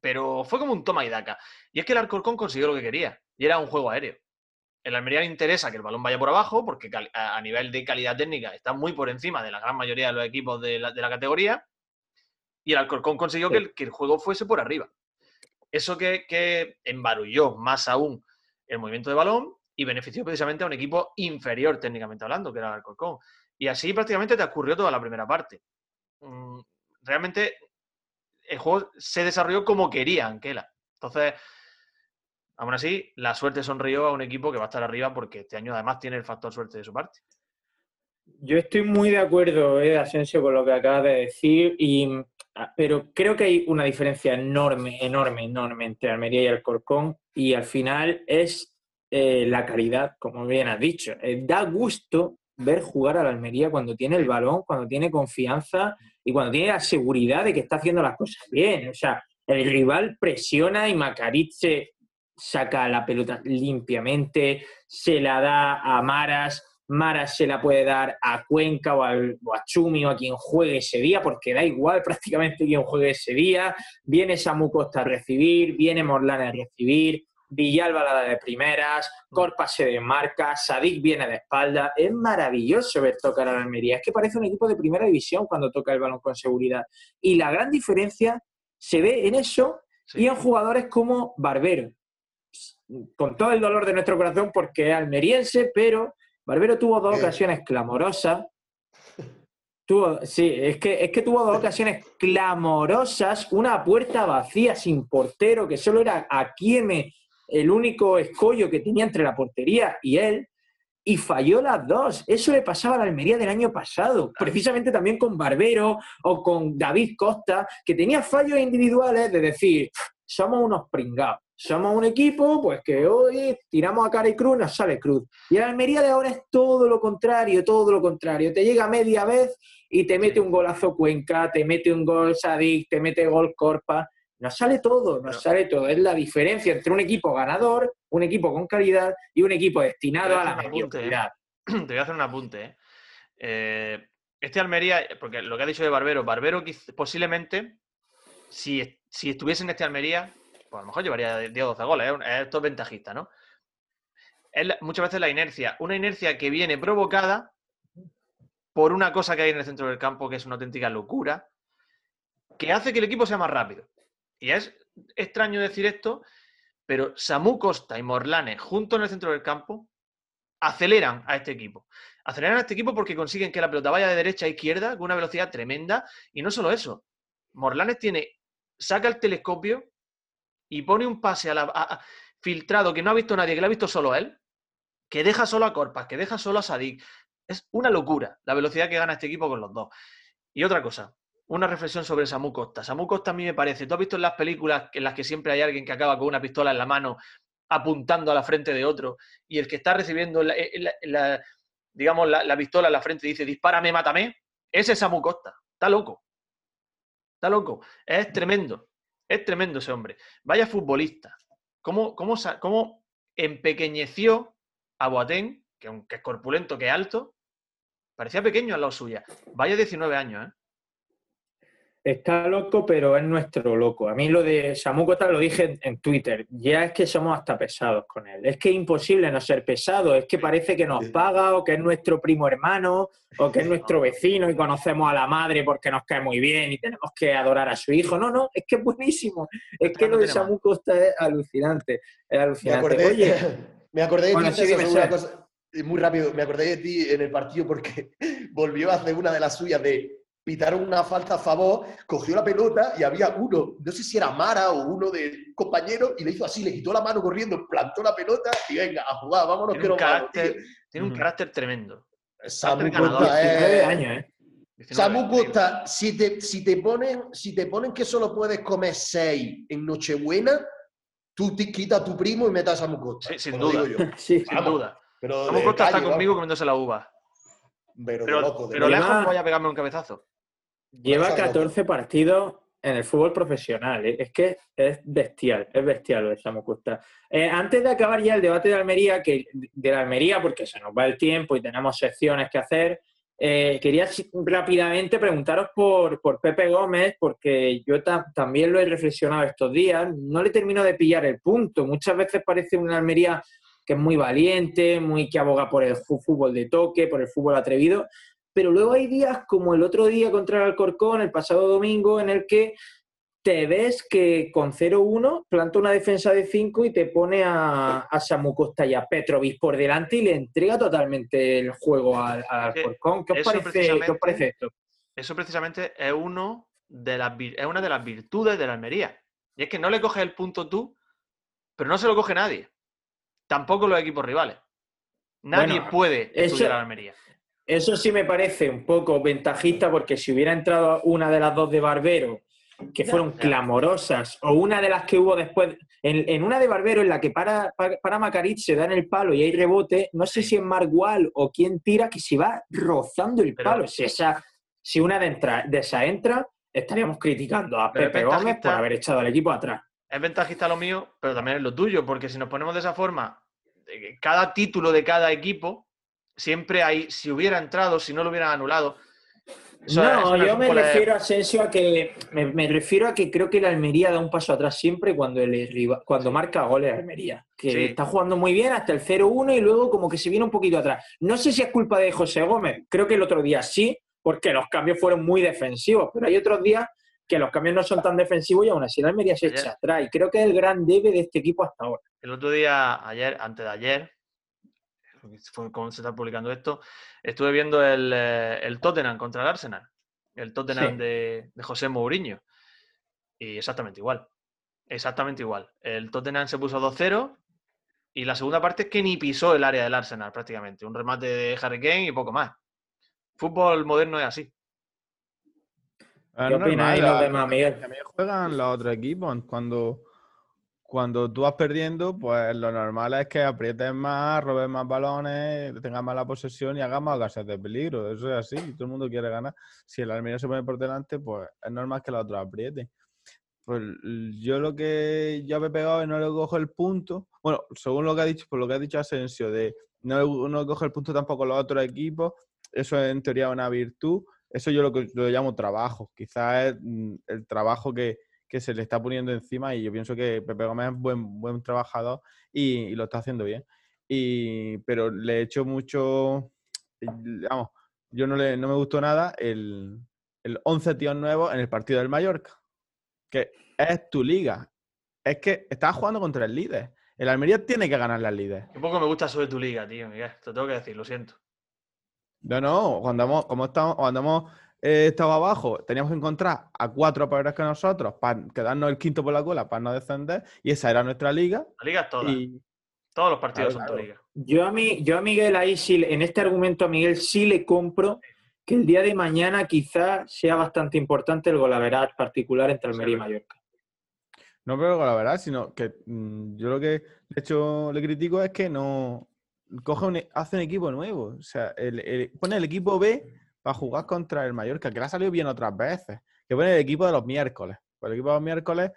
pero fue como un toma y daca. Y es que el Alcorcón consiguió lo que quería, y era un juego aéreo. El Almería le interesa que el balón vaya por abajo, porque a nivel de calidad técnica está muy por encima de la gran mayoría de los equipos de la, de la categoría, y el Alcorcón consiguió que, el, que el juego fuese por arriba. Eso que, que embarulló más aún el movimiento de balón y benefició precisamente a un equipo inferior técnicamente hablando, que era el Alcorcón. Y así prácticamente te ocurrió toda la primera parte. Mm, Realmente el juego se desarrolló como quería Anquela. Entonces, aún así, la suerte sonrió a un equipo que va a estar arriba porque este año además tiene el factor suerte de su parte. Yo estoy muy de acuerdo, eh, Asensio, con lo que acabas de decir, y, ah, pero creo que hay una diferencia enorme, enorme, enorme entre Almería y Alcorcón, y al final es eh, la calidad, como bien has dicho. Eh, da gusto ver jugar a la Almería cuando tiene el balón, cuando tiene confianza y cuando tiene la seguridad de que está haciendo las cosas bien. O sea, el rival presiona y Macariz se saca la pelota limpiamente, se la da a Maras, Maras se la puede dar a Cuenca o, al- o a Chumi o a quien juegue ese día, porque da igual prácticamente quien juegue ese día. Viene Samu Costa a recibir, viene Morlana a recibir, Villalba la da de primeras, Corpa se desmarca, Sadik viene de espalda. Es maravilloso ver tocar a la Almería. Es que parece un equipo de primera división cuando toca el balón con seguridad. Y la gran diferencia se ve en eso Sí. y en jugadores como Barbero. Con todo el dolor de nuestro corazón porque es almeriense, pero Barbero tuvo dos ocasiones clamorosas. Tuvo, sí, es que, es que tuvo dos ocasiones clamorosas, una puerta vacía sin portero, que solo era Akieme el único escollo que tenía entre la portería y él, y falló las dos. Eso le pasaba a la Almería del año pasado, precisamente también con Barbero o con David Costa, que tenía fallos individuales de decir, somos unos pringados. Somos un equipo, pues que hoy tiramos a cara y cruz, nos sale cruz. Y la Almería de ahora es todo lo contrario, todo lo contrario. Te llega media vez y te mete un golazo Cuenca, te mete un gol Sadik, te mete gol Corpa. Nos sale todo, nos Pero- sale todo. Es la diferencia entre un equipo ganador, un equipo con calidad y un equipo destinado a la a apunte, ¿eh? mediocridad. Te voy a hacer un apunte. ¿eh? Eh, este Almería, porque lo que ha dicho de Barbero, Barbero posiblemente, si, si estuviese en este Almería, pues a lo mejor llevaría 10 o 12 goles, ¿eh? Esto es ventajista, ¿no? Es muchas veces la inercia, una inercia que viene provocada por una cosa que hay en el centro del campo que es una auténtica locura, que hace que el equipo sea más rápido. Y es extraño decir esto, pero Samu Costa y Morlane juntos en el centro del campo aceleran a este equipo. Aceleran a este equipo porque consiguen que la pelota vaya de derecha a izquierda con una velocidad tremenda. Y no solo eso, Morlanes tiene, saca el telescopio y pone un pase filtrado que no ha visto nadie, que lo ha visto solo él, que deja solo a Corpas, que deja solo a Sadik. Es una locura la velocidad que gana este equipo con los dos. Y otra cosa, una reflexión sobre Samu Costa. Samu Costa a mí me parece, tú has visto en las películas en las que siempre hay alguien que acaba con una pistola en la mano apuntando a la frente de otro y el que está recibiendo la, eh, digamos, la, pistola en la frente dice dispárame, mátame, ese es Samu Costa. Está loco. Está loco. Es tremendo. Es tremendo ese hombre. Vaya futbolista. ¿Cómo, cómo, cómo empequeñeció a Boateng, que aunque es corpulento, que es alto, parecía pequeño al lado suya. Vaya 19 años, ¿eh? Está loco, pero es nuestro loco. A mí lo de Samu Costa lo dije en Twitter. Ya es que somos hasta pesados con él. Es que es imposible no ser pesado. Es que parece que nos paga o que es nuestro primo hermano o que es nuestro vecino y conocemos a la madre porque nos cae muy bien y tenemos que adorar a su hijo. No, no, es que es buenísimo. Es que lo de Samu Costa es alucinante. Es alucinante. Me acordé, Oye, me acordé de ti, muy rápido, me acordé de ti en el partido porque volvió a hacer una de las suyas de pitaron una falta a favor, cogió la pelota y había uno, no sé si era Mara o uno de compañero, y le hizo así, le quitó la mano corriendo, plantó la pelota y venga, a jugar, vámonos tiene que un carácter, Tiene un carácter tremendo. Samu Costa años, ¿eh? Samu Costa, si te, si, te ponen, si te ponen que solo puedes comer seis en Nochebuena, tú te quitas a tu primo y metas a Samu Costa. Sí, sin duda. sí, sin duda. Pero Samu Costa está conmigo comiéndose la uva. Pero, loco, pero lejos no voy a pegarme un cabezazo. Lleva 14 partidos en el fútbol profesional. ¿eh? Es que es bestial, es bestial lo de Samu Costa. Eh, antes de acabar ya el debate de Almería, que de la Almería, porque se nos va el tiempo y tenemos secciones que hacer, eh, quería rápidamente preguntaros por, por Pepe Gómez, porque yo también lo he reflexionado estos días. No le termino de pillar el punto. Muchas veces parece una Almería que es muy valiente, muy que aboga por el fútbol de toque, por el fútbol atrevido, pero luego hay días como el otro día contra el Alcorcón, el pasado domingo, en el que te ves que con 0-1 planta una defensa de 5 y te pone a, a, Samu Costa y a Petrovic por delante y le entrega totalmente el juego al, Alcorcón. ¿Qué os, parece, esto? Eso precisamente es, uno de las, es una de las virtudes de la Almería. Y es que no le coges el punto tú, pero no se lo coge nadie. Tampoco los equipos rivales. Nadie puede estudiar a la Almería. Eso sí me parece un poco ventajista porque si hubiera entrado una de las dos de Barbero, que fueron clamorosas, o una de las que hubo después, en, una de Barbero en la que para, para, Macarit se da en el palo y hay rebote, no sé si es Margual o quién tira, que se va rozando el palo. Si, esa, si una de, de esa entra, estaríamos criticando a Pepe Gómez por haber echado al equipo atrás. Es ventajista lo mío, pero también es lo tuyo, porque si nos ponemos de esa forma, eh, cada título de cada equipo siempre hay, si hubiera entrado, si no lo hubieran anulado. no, yo me refiero a Asensio a que me, refiero a que creo que la Almería da un paso atrás siempre cuando el cuando marca goles Almería, que está jugando muy bien hasta el 0-1 y luego como que se viene un poquito atrás. No sé si es culpa de José Gómez, creo que el otro día sí, porque los cambios fueron muy defensivos, pero hay otros días que los cambios no son tan defensivos y aún así la Almería se echa atrás y creo que es el gran debe de este equipo hasta ahora. El otro día, ayer, antes de ayer, como se está publicando esto, estuve viendo el, eh, Tottenham contra el Arsenal, el Tottenham de, José Mourinho, y exactamente igual, exactamente igual. El Tottenham se puso 2-0 y la segunda parte es que ni pisó el área del Arsenal prácticamente, un remate de Harry Kane y poco más. Fútbol moderno es así. ¿Qué opináis los demás, Miguel? También juegan los otros equipos cuando cuando tú vas perdiendo, pues lo normal es que aprietes más, robes más balones, tengas más la posesión y hagas más gases de peligro. Eso es así, todo el mundo quiere ganar. Si el Almería se pone por delante, pues es normal que la otra apriete. Pues yo lo que yo me he pegado y no le cojo el punto. Bueno, según lo que ha dicho, por lo que ha dicho Asensio, de no, no coge el punto tampoco los otros equipos, eso es en teoría una virtud. Eso yo lo, lo llamo trabajo. Quizás es mm, el trabajo que, que se le está poniendo encima y yo pienso que Pepe Gómez es buen, buen trabajador y, lo está haciendo bien. Y, pero le he hecho mucho, vamos, yo no, le, no me gustó nada el, el 11 tíos nuevos en el partido del Mallorca, que es tu liga. Es que estás jugando contra el líder. El Almería tiene que ganar las líderes. Un poco me gusta sobre tu liga, tío, Miguel. Te tengo que decir, lo siento. No, no, cuando hemos, como estamos, cuando hemos eh, estaba abajo, teníamos que encontrar a cuatro peores que nosotros para quedarnos el quinto por la cola para no descender, y esa era nuestra liga. La liga es toda. Todos los partidos son tu liga. Yo a, mí, yo a Miguel ahí sí, en este argumento a Miguel sí le compro que el día de mañana quizás sea bastante importante el golaverat particular entre Almería y Mallorca. No veo la verdad, sino que mm, yo lo que de hecho le critico es que no coge un, e- hace un equipo nuevo. O sea, el- el- pone el equipo B para jugar contra el Mallorca, que le ha salido bien otras veces. Que pone el equipo de los miércoles. Pues el equipo de los miércoles,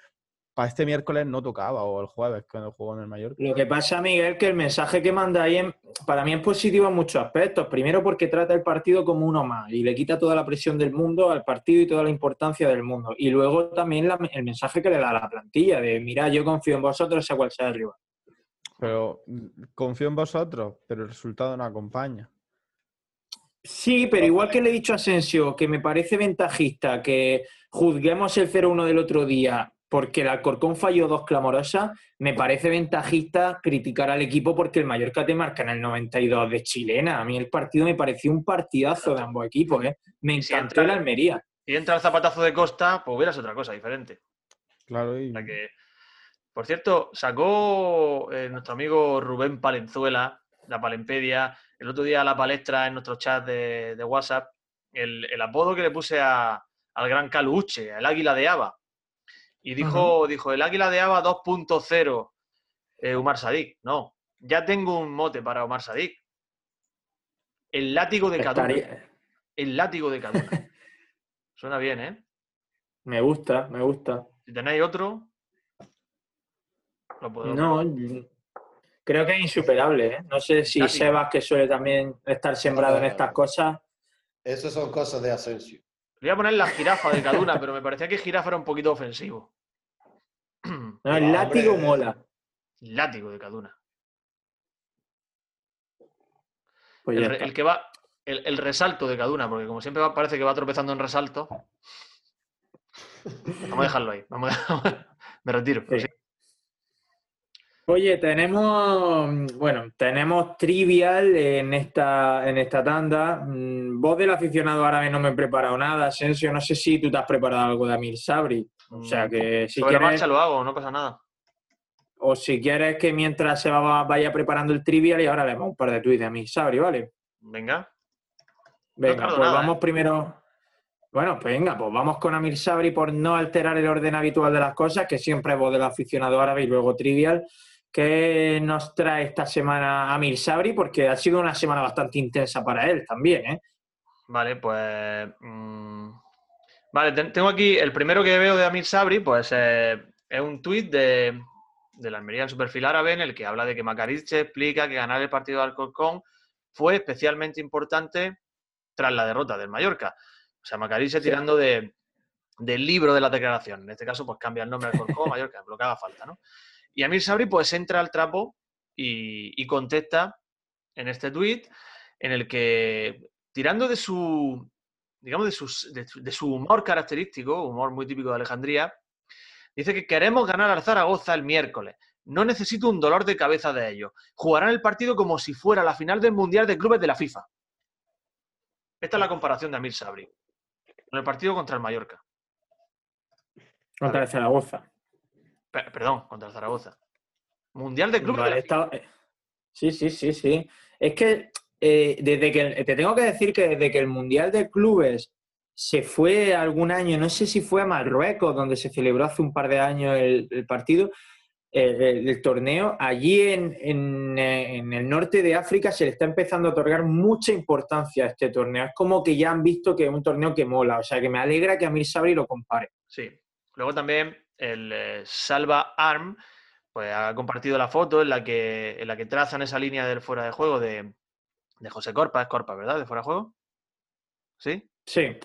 para este miércoles no tocaba, o el jueves cuando jugó en el Mallorca. Lo que pasa, Miguel, que el mensaje que manda ahí en- para mí es positivo en muchos aspectos. Primero porque trata el partido como uno más y le quita toda la presión del mundo al partido y toda la importancia del mundo. Y luego también la- el mensaje que le da a la plantilla de, mira, yo confío en vosotros, sea cual sea el rival. Pero mm, confío en vosotros, pero el resultado no acompaña. Sí, pero igual que le he dicho a Asensio, que me parece ventajista que juzguemos el 0-1 del otro día porque el Alcorcón falló dos clamorosas, me parece ventajista criticar al equipo porque el Mallorca te marca en el 92 de chilena. A mí el partido me pareció un partidazo de ambos equipos, ¿eh? Me Y si encantó entra- el Almería. Y entra el zapatazo de Costa, pues hubieras otra cosa diferente. Claro, y O sea que, por cierto, sacó eh, nuestro amigo Rubén Palenzuela, la Palempedia, el otro día a la palestra en nuestro chat de, de WhatsApp, el, el apodo que le puse a- al gran Caluche, el águila de Ava. Y dijo, dijo el águila de Ava 2.0, eh, Umar Sadik. No, ya tengo un mote para Omar Sadik. El látigo de. Estaría- El látigo de Kaduna. Suena bien, ¿eh? Me gusta, me gusta. Si tenéis otro, lo podemos. No, creo que es insuperable, ¿eh? No sé si. Sebas, que suele también estar sembrado en estas cosas, Esas son cosas de Asensio. Voy a poner la jirafa de Kaduna, pero me parecía que jirafa era un poquito ofensivo. no, el No, látigo hombre. mola. Látigo de Kaduna. Pues El, el que va, el, el resalto de Kaduna, porque como siempre va- parece que va tropezando en resalto. Vamos a dejarlo ahí. Vamos a- me retiro. Sí. sí. Oye, tenemos, bueno, tenemos trivial en esta, en esta tanda. Mm, Voz del aficionado árabe no me he preparado nada. Asensio, no sé si tú te has preparado algo de Amir Sabri. O sea que si Sobre la quieres, marcha lo hago, no pasa nada. o si quieres que mientras se va, vaya preparando el trivial y ahora le damos un par de tweets de Amir Sabri, ¿vale? Venga. Venga, pues nada, vamos ¿eh? primero. Bueno, pues venga, pues vamos con Amir Sabri por no alterar el orden habitual de las cosas, que siempre es voz del aficionado árabe y luego trivial. ¿Qué nos trae esta semana Amir Sabri? Porque ha sido una semana bastante intensa para él también, ¿eh? Vale, pues. mm, Vale, ten- tengo aquí el primero que veo de Amir Sabri, pues eh, es un tuit de, de la Almería en su perfil árabe en el que habla de que Macariche explica que ganar el partido de Alcorcón fue especialmente importante tras la derrota del Mallorca. O sea, Macariche tirando de, del libro de la declaración. En este caso, pues cambia el nombre de Alcorcón, Mallorca, lo que haga falta, ¿no? Y Amir Sabri, pues entra al trapo y, y contesta en este tuit en el que, tirando de su, digamos, de, sus- de su- de su humor característico, humor muy típico de Alejandría, dice que queremos ganar al Zaragoza el miércoles. No necesito un dolor de cabeza de ellos. Jugarán el partido como si fuera la final del Mundial de Clubes de la FIFA. Esta es la comparación de Amir Sabri. Con el partido contra el Mallorca. Contra el Zaragoza. Pe- perdón, contra el Zaragoza. Mundial de Clubes Vale, eh, Sí, sí, sí, sí. Es que eh, desde que te tengo que decir que desde que el Mundial de Clubes se fue algún año, no sé si fue a Marruecos, donde se celebró hace un par de años el, el partido, el, el- el torneo, allí en, en, eh, en el norte de África se le está empezando a otorgar mucha importancia a este torneo. Es como que ya han visto que es un torneo que mola, o sea que me alegra que Amir Sabri lo compare. Sí. Luego también el eh, Salva Arm pues, ha compartido la foto en la que, en la que trazan esa línea del fuera de juego de, de José Corpa. Es Corpa, ¿verdad? De fuera de juego. ¿Sí? Sí,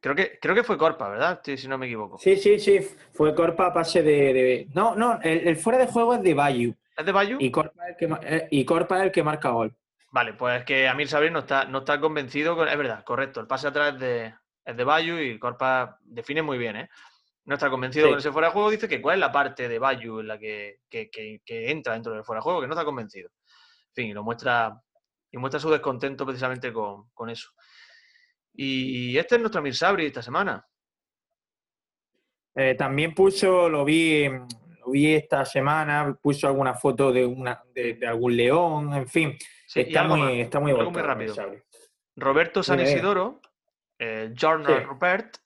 Creo que, creo que fue Corpa, ¿verdad? Sí, si no me equivoco. sí, sí, sí. Fue Corpa a pase de, de- No, no, el, el fuera de juego es de Bayu. ¿Es de Bayu? Y Corpa, es el que, eh, y Corpa es el que marca gol. Vale, pues que Amir Sabri no está, no está convencido. Con... Es verdad, correcto. El pase atrás es de, es de Bayu y Corpa define muy bien, ¿eh? No está convencido Sí. con ese fuera de juego. Dice que cuál es la parte de Bayu en la que, que- que- que entra dentro del fuera de juego, que no está convencido. En fin, y lo muestra, y muestra su descontento precisamente con, con eso. Y este es nuestro Amir Sabri esta semana. Eh, también puso, lo vi, lo vi esta semana, puso alguna foto de, una, de, de algún león, en fin. Sí, está, muy, más, está muy rápido. Roberto San. Isidoro, eh, Jordan Sí. Rupert,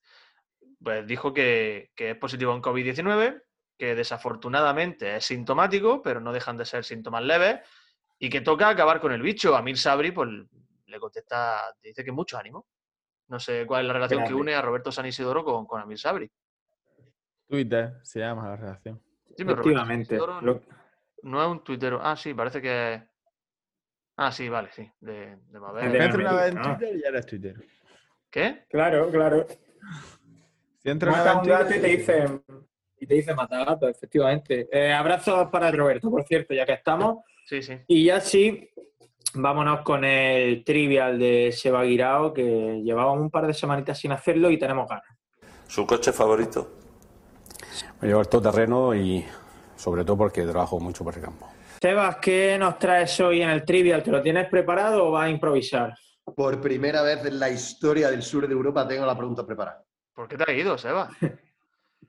pues dijo que, que es positivo en COVID-19, que desafortunadamente es sintomático, pero no dejan de ser síntomas leves, y que toca acabar con el bicho. Amir Sabri, pues le contesta, dice que mucho ánimo. No sé cuál es la relación que une a Roberto San Isidoro con, con Amir Sabri. Twitter se llama la relación. Sí, pero Roberto San Efectivamente. Isidoro Lo- no es un tuitero. Ah, sí, parece que es. Ah, sí, vale, sí. De, de Mabel. De una vez en. Twitter, ya eres Twitter. ¿Qué? Claro, claro. Si entras una Mata un gato y te Twitter, dice, y te dice mata gato, efectivamente. Eh, abrazos para Roberto, por cierto, ya que estamos. Sí, sí. Y ya sí, vámonos con el trivial de Seba Guirao, que llevábamos un par de semanitas sin hacerlo y tenemos ganas. ¿Su coche favorito? Me llevo el todoterreno y sobre todo porque trabajo mucho por el campo. Sebas, ¿qué nos traes hoy en el trivial? ¿Te lo tienes preparado o vas a improvisar? Por primera vez en la historia del sur de Europa tengo la pregunta preparada. ¿Por qué te has ido, Seba?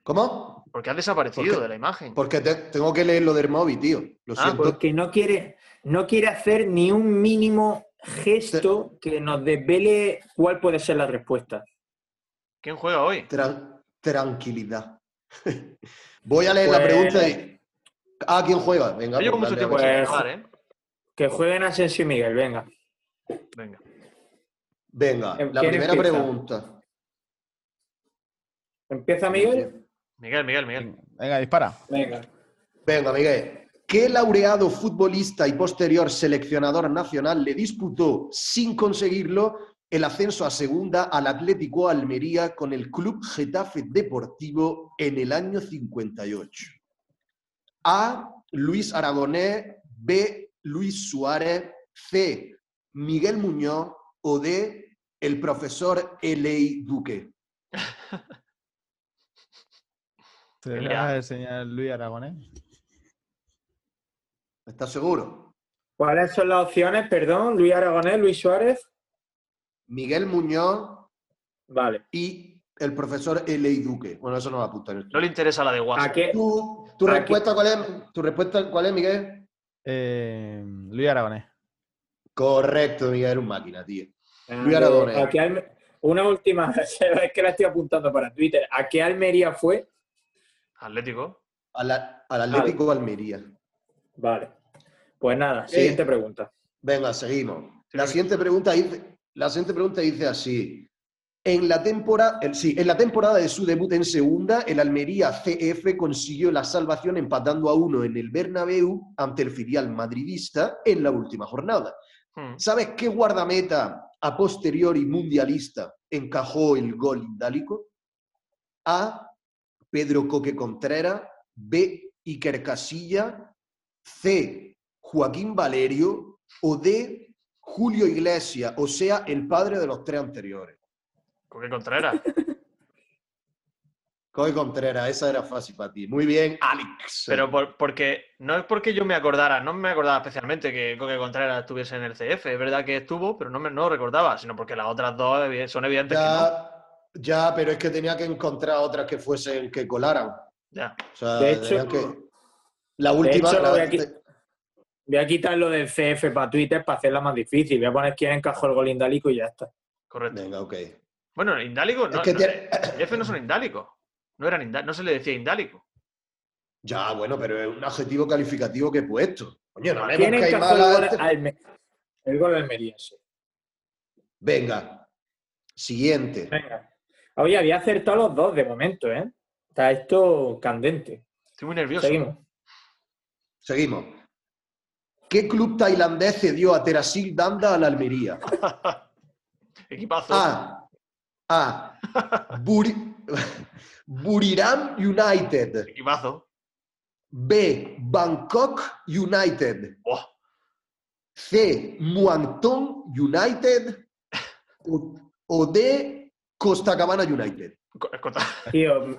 ¿Cómo? ¿Por qué has desaparecido Porque- de la imagen? Porque te- tengo que leer lo del móvil, tío. Lo Ah, siento. Porque no quiere, no quiere hacer ni un mínimo gesto que nos desvele cuál puede ser la respuesta. ¿Quién juega hoy? Tran- tranquilidad. Voy a leer la Pues- pregunta y. Ah, ¿quién juega? Venga, Yo llevo pues mucho dale, a tiempo Pues- jugar, ¿eh? Que jueguen Asensio y Miguel, venga. Venga. Venga, ¿Quién la primera empieza? pregunta. ¿Empieza Miguel? Miguel, Miguel, Miguel. venga, dispara. Venga. Venga, Miguel. ¿Qué laureado futbolista y posterior seleccionador nacional le disputó, sin conseguirlo, el ascenso a segunda al Atlético Almería con el Club Getafe Deportivo en el año 58? A. Luis Aragonés. B. Luis Suárez. C. Miguel Muñoz. O D. El profesor Elei Duque. ¿Te le Pelea. vas a enseñar Luis Aragonés? ¿Estás seguro? ¿Cuáles son las opciones? Perdón, Luis Aragonés, Luis Suárez. Miguel Muñoz Vale. y el profesor Elei Duque. Bueno, eso no lo apunta en el No le interesa la de ¿A WhatsApp. qué? ¿Tu, respuesta cuál es? ¿Tu respuesta cuál es, Miguel? Eh, Luis Aragonés. Correcto, Miguel, un máquina, tío. A Luis Aragonés. ¿a Una última, es que la estoy apuntando para Twitter. ¿A qué Almería fue? Atlético. Al, al Atlético Almería. Vale. Pues nada, siguiente pregunta. Venga, seguimos. Sí, La siguiente pregunta dice, la siguiente pregunta dice así. En la, temporada, el- sí, en la temporada de su debut en segunda, el Almería CF consiguió la salvación empatando a uno en el Bernabéu ante el filial madridista en la última jornada. Hmm. ¿Sabes qué guardameta a posteriori mundialista encajó el gol indálico? A. Pedro Coque Contreras. B. Iker Casilla. C. Joaquín Valerio. O D. Julio Iglesias, o sea, el padre de los tres anteriores. Coque Contreras. Coque Contreras, esa era fácil para ti. Muy bien, Alex. Pero por- porque no es porque yo me acordara, no me acordaba especialmente que Coque Contreras estuviese en el CF. Es verdad que estuvo, pero no me no lo recordaba, sino porque las otras dos son evidentes que no. Ya, pero es que tenía que encontrar otras que fuesen, que colaran. Ya. O sea, De hecho- que... La última... hecho, la- voy a quitar lo del CF para Twitter para hacerla más difícil. Voy a poner quién encajó el gol indálico y ya está. Correcto. Venga, ok. Bueno, indálico no. Es que no- tiene- el F no son indálicos. No eran indá- no se le decía indálico. Ya, bueno, pero es un adjetivo calificativo que he puesto. Coño, no me ¿Quién buscáis encajó el gol, este- Alme- el gol de Almería? sí. Venga. Siguiente. Venga. Oye, había acertado los dos de momento, ¿eh? Está esto candente. Estoy muy nervioso. Seguimos. Seguimos. ¿Qué club tailandés cedió a Terasil Danda a la Almería? Equipazo. A. A. Buri- Buriram United. Equipazo. B. Bangkok United. Buah. C. Muangthong United. O, o D. Costa Cabana United. Tío,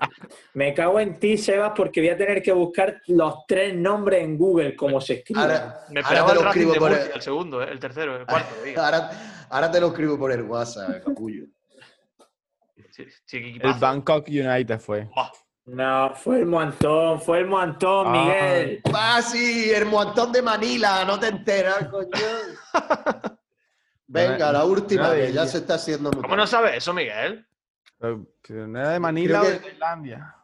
me cago en ti, Sebas, porque voy a tener que buscar los tres nombres en Google como se escriben. Ahora, Me ahora esperaba te el lo escribo por Murcia, el, el segundo, ¿eh? el tercero, el cuarto. ahora, ahora te lo escribo por el WhatsApp, capullo. El. Bangkok United fue. No, fue el Montón, fue el Montón, Ah. Miguel. Ah, sí, el montón de Manila, no te enteras, coño. Venga, la última vez, ya se está haciendo muy ¿Cómo no sabes eso, Miguel? Pero, pero no era de Manila o de que- Finlandia.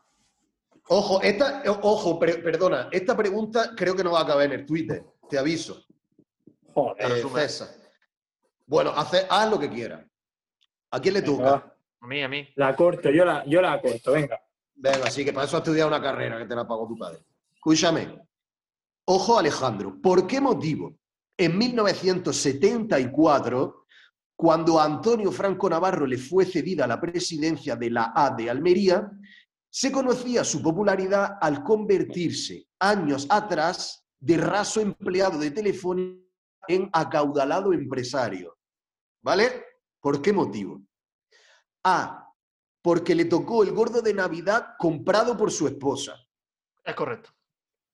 Ojo, esta, ojo, pre- perdona, esta pregunta creo que no va a caber en el Twitter, te aviso, Joder. eh. César. Bueno, hace- haz lo que quieras. ¿A quién le Venga, toca? va. A mí, a mí. La corto, yo la, yo la corto, venga. Venga, así que para eso has estudiado una carrera que te la pagó tu padre. Escúchame. Ojo, Alejandro, ¿por qué motivo en 1974, cuando a Antonio Franco Navarro le fue cedida la presidencia de la A de Almería, se conocía su popularidad al convertirse años atrás de raso empleado de Telefónica en acaudalado empresario? ¿Vale? ¿Por qué motivo? A. Porque le tocó el gordo de Navidad comprado por su esposa. Es correcto.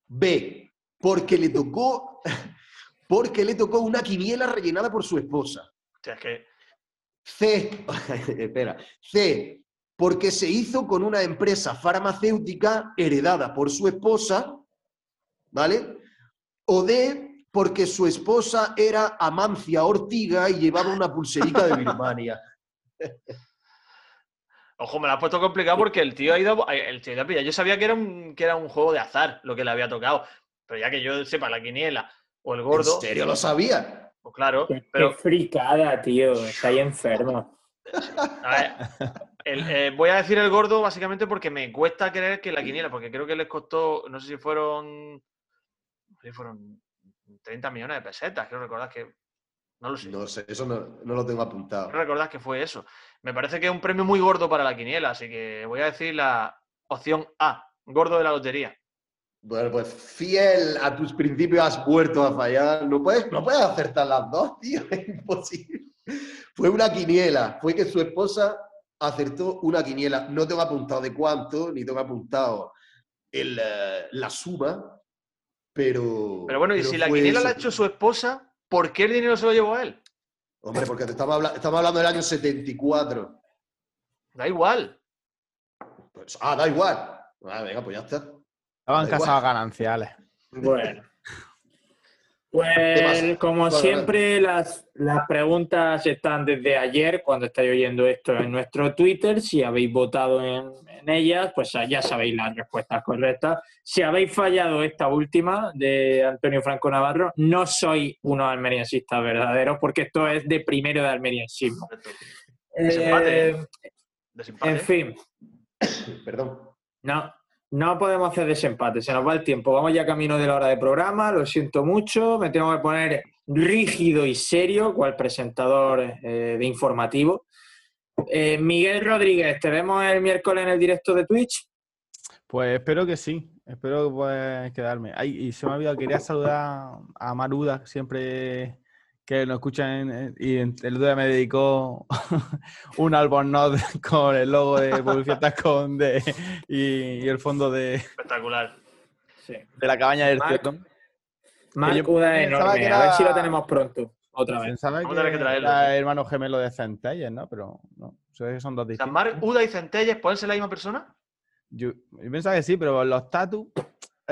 B. Porque le tocó, porque le tocó una quiniela rellenada por su esposa. O sea, que C. Espera. C. Porque se hizo con una empresa farmacéutica heredada por su esposa. ¿Vale? O D. Porque su esposa era Amancia Ortiga y llevaba una pulserica de Birmania. Ojo, me lo has puesto complicado porque el tío ha ido. El tío ha ido a pillar. Yo sabía que era, un, que era un juego de azar lo que le había tocado. Pero ya que yo sepa la quiniela o el gordo, ¿En serio lo sabía? pues claro. Qué, Pero qué fricada, tío. Está ahí enfermo. a ver, el- eh, voy a decir el gordo básicamente porque me cuesta creer que la quiniela, porque creo que les costó, no sé si fueron. no sé si fueron 30 millones de pesetas, creo recordar que. No lo sé. No sé, eso no, no lo tengo apuntado. Creo recordar que fue eso. Me parece que es un premio muy gordo para la quiniela, así que voy a decir la opción A, gordo de la lotería. Bueno, pues fiel a tus principios has vuelto a fallar. No puedes, no puedes acertar las dos, tío. Es imposible. Fue una quiniela. Fue que su esposa acertó una quiniela. No tengo apuntado de cuánto, ni tengo apuntado el, eh, la suma, pero... Pero bueno, y si la quiniela eso. la ha hecho su esposa, ¿por qué el dinero se lo llevó a él? Hombre, porque te estamos, habla- estamos hablando del año 74. Da igual. Pues, ah, da igual. Ah, venga, pues ya está. Estaban casados gananciales. Bueno. ¿Qué Pues como Bueno, siempre, las, las preguntas están desde ayer, cuando estáis oyendo esto en nuestro Twitter. Si habéis votado en, en ellas, pues ya sabéis las respuestas correctas. Si habéis fallado esta última de Antonio Franco Navarro, no sois unos almeriensistas verdaderos, porque esto es de primero de. Desempate. Eh, Desempate. en fin, Perdón. no, no podemos hacer desempate, se nos va el tiempo. Vamos ya camino de la hora de programa, lo siento mucho, me tengo que poner rígido y serio, cual presentador eh, de informativo. Eh, Miguel Rodríguez, ¿te vemos el miércoles en el directo de Twitch? Pues espero que sí. Espero que puedas quedarme. Ay, y se me ha olvidado, quería saludar a Maruda, siempre que nos escuchan. en- y el otro día me dedicó un albornoz con el logo de Publicidad con de, y, y el fondo de, Espectacular. Sí. de la cabaña del es pensaba enorme, que a ver era- si lo tenemos pronto, otra vez. Pensaba Vamos que, a tener que traerlo, era sí. hermano gemelo de Centelles, ¿no? Pero no, son dos distintos. San Marc, Uda y Centelles, ¿pueden ser la misma persona? Yo, yo pensaba que sí, pero los tatus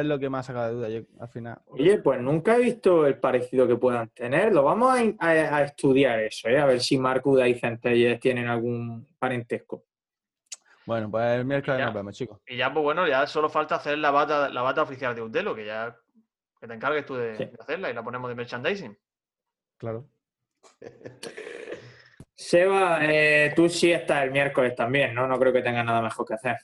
es lo que me ha sacado de duda yo, al final. Oye, pues nunca he visto el parecido que puedan tener. Lo vamos a, a- a estudiar eso, ¿eh? a ver si Marc Uda y Centelles tienen algún parentesco. Bueno, pues el miércoles Ya. nos vemos, chicos. Y ya, pues bueno, ya solo falta hacer la bata, la bata oficial de Utelo, que ya que te encargues tú de, Sí. de hacerla y la ponemos de merchandising. Claro. Seba, eh, tú sí estás el miércoles también, ¿no? No creo que tengas nada mejor que hacer.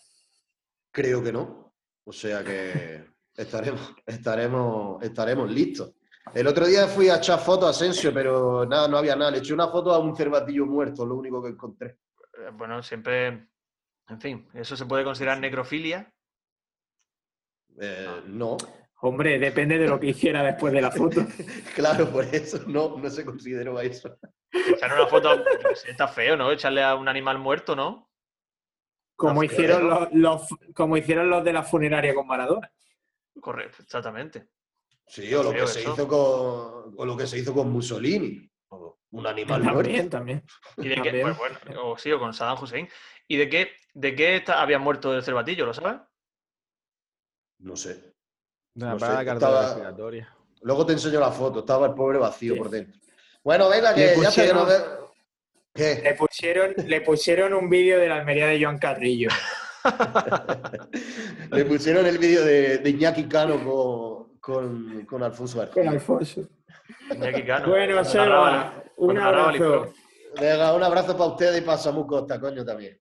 Creo que no. O sea que estaremos, estaremos, estaremos listos. El otro día fui a echar fotos a Asensio, pero nada, no había nada. Le eché una foto a un cervatillo muerto, lo único que encontré. Eh, Bueno, siempre, en fin, eso se puede considerar necrofilia. Eh, no, Hombre, depende de lo que hiciera después de la foto. claro, por eso no, no se consideró eso. Echar una foto, está feo, ¿no? Echarle a un animal muerto, ¿no? Como hicieron los- como hicieron los de la funeraria con Maradona. Correcto, exactamente. Sí, o lo que se eso. hizo con, o lo que se hizo con Mussolini. o Un animal muerto. También, también. ¿Y de qué? También. Pues bueno, o sí, o con Saddam Hussein. ¿Y de qué, de qué está- había muerto el cervatillo, lo sabes? No sé. De una No sé, parada estaba-. Luego te enseño la foto. Estaba el pobre vacío Sí. por dentro. Bueno, venga, que ya que ve- ¿Qué? Le pusieron, le pusieron un vídeo de la Almería de Joan Carrillo. Le pusieron el vídeo de, de Iñaki Cano con, con, con Alfonso García. Con Alfonso. Iñaki Cano. Bueno, Seba, narraba- un abrazo. Venga, un abrazo para ustedes y para Samu Costa, coño, también.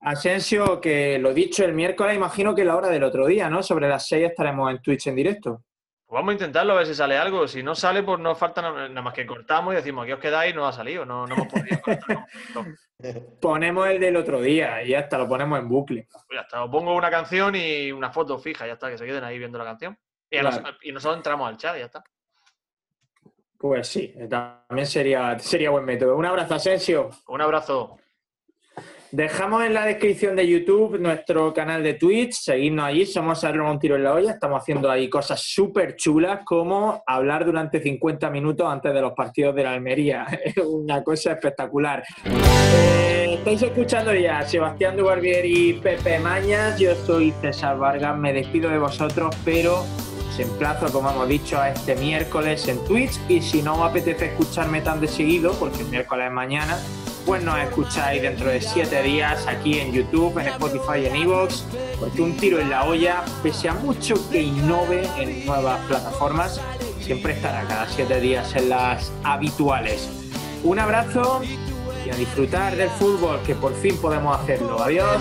Asensio, que lo dicho el miércoles, imagino que la hora del otro día, ¿no? Sobre las 6 estaremos en Twitch en directo. Pues vamos a intentarlo a ver si sale algo. Si no sale, pues no falta nada nada más que cortamos y decimos aquí os quedáis y no ha salido. No, no hemos podido cortar. Ponemos el del otro día y ya está, lo ponemos en bucle. Pues ya está, os pongo una canción y una foto fija, ya está, que se queden ahí viendo la canción. Y, Claro. y nosotros entramos al chat y ya está. Pues sí, también sería, sería buen método. Un abrazo, Asensio. Un abrazo. Dejamos en la descripción de YouTube nuestro canal de Twitch, seguidnos allí, somos Arroba un tiro en la olla, estamos haciendo ahí cosas súper chulas como hablar durante 50 minutos antes de los partidos de la Almería, es una cosa espectacular. Eh, estáis escuchando ya a Sebastián Dubarbier y Pepe Mañas, yo soy César Vargas, me despido de vosotros, pero os emplazo, como hemos dicho, a este miércoles en Twitch. Y si no os apetece escucharme tan de seguido, porque el miércoles es mañana, pues nos escucháis dentro de siete días aquí en YouTube, en Spotify, en Evox, porque un tiro en la olla, pese a mucho que innove en nuevas plataformas, siempre estará cada siete días en las habituales. Un abrazo y a disfrutar del fútbol, que por fin podemos hacerlo. Adiós.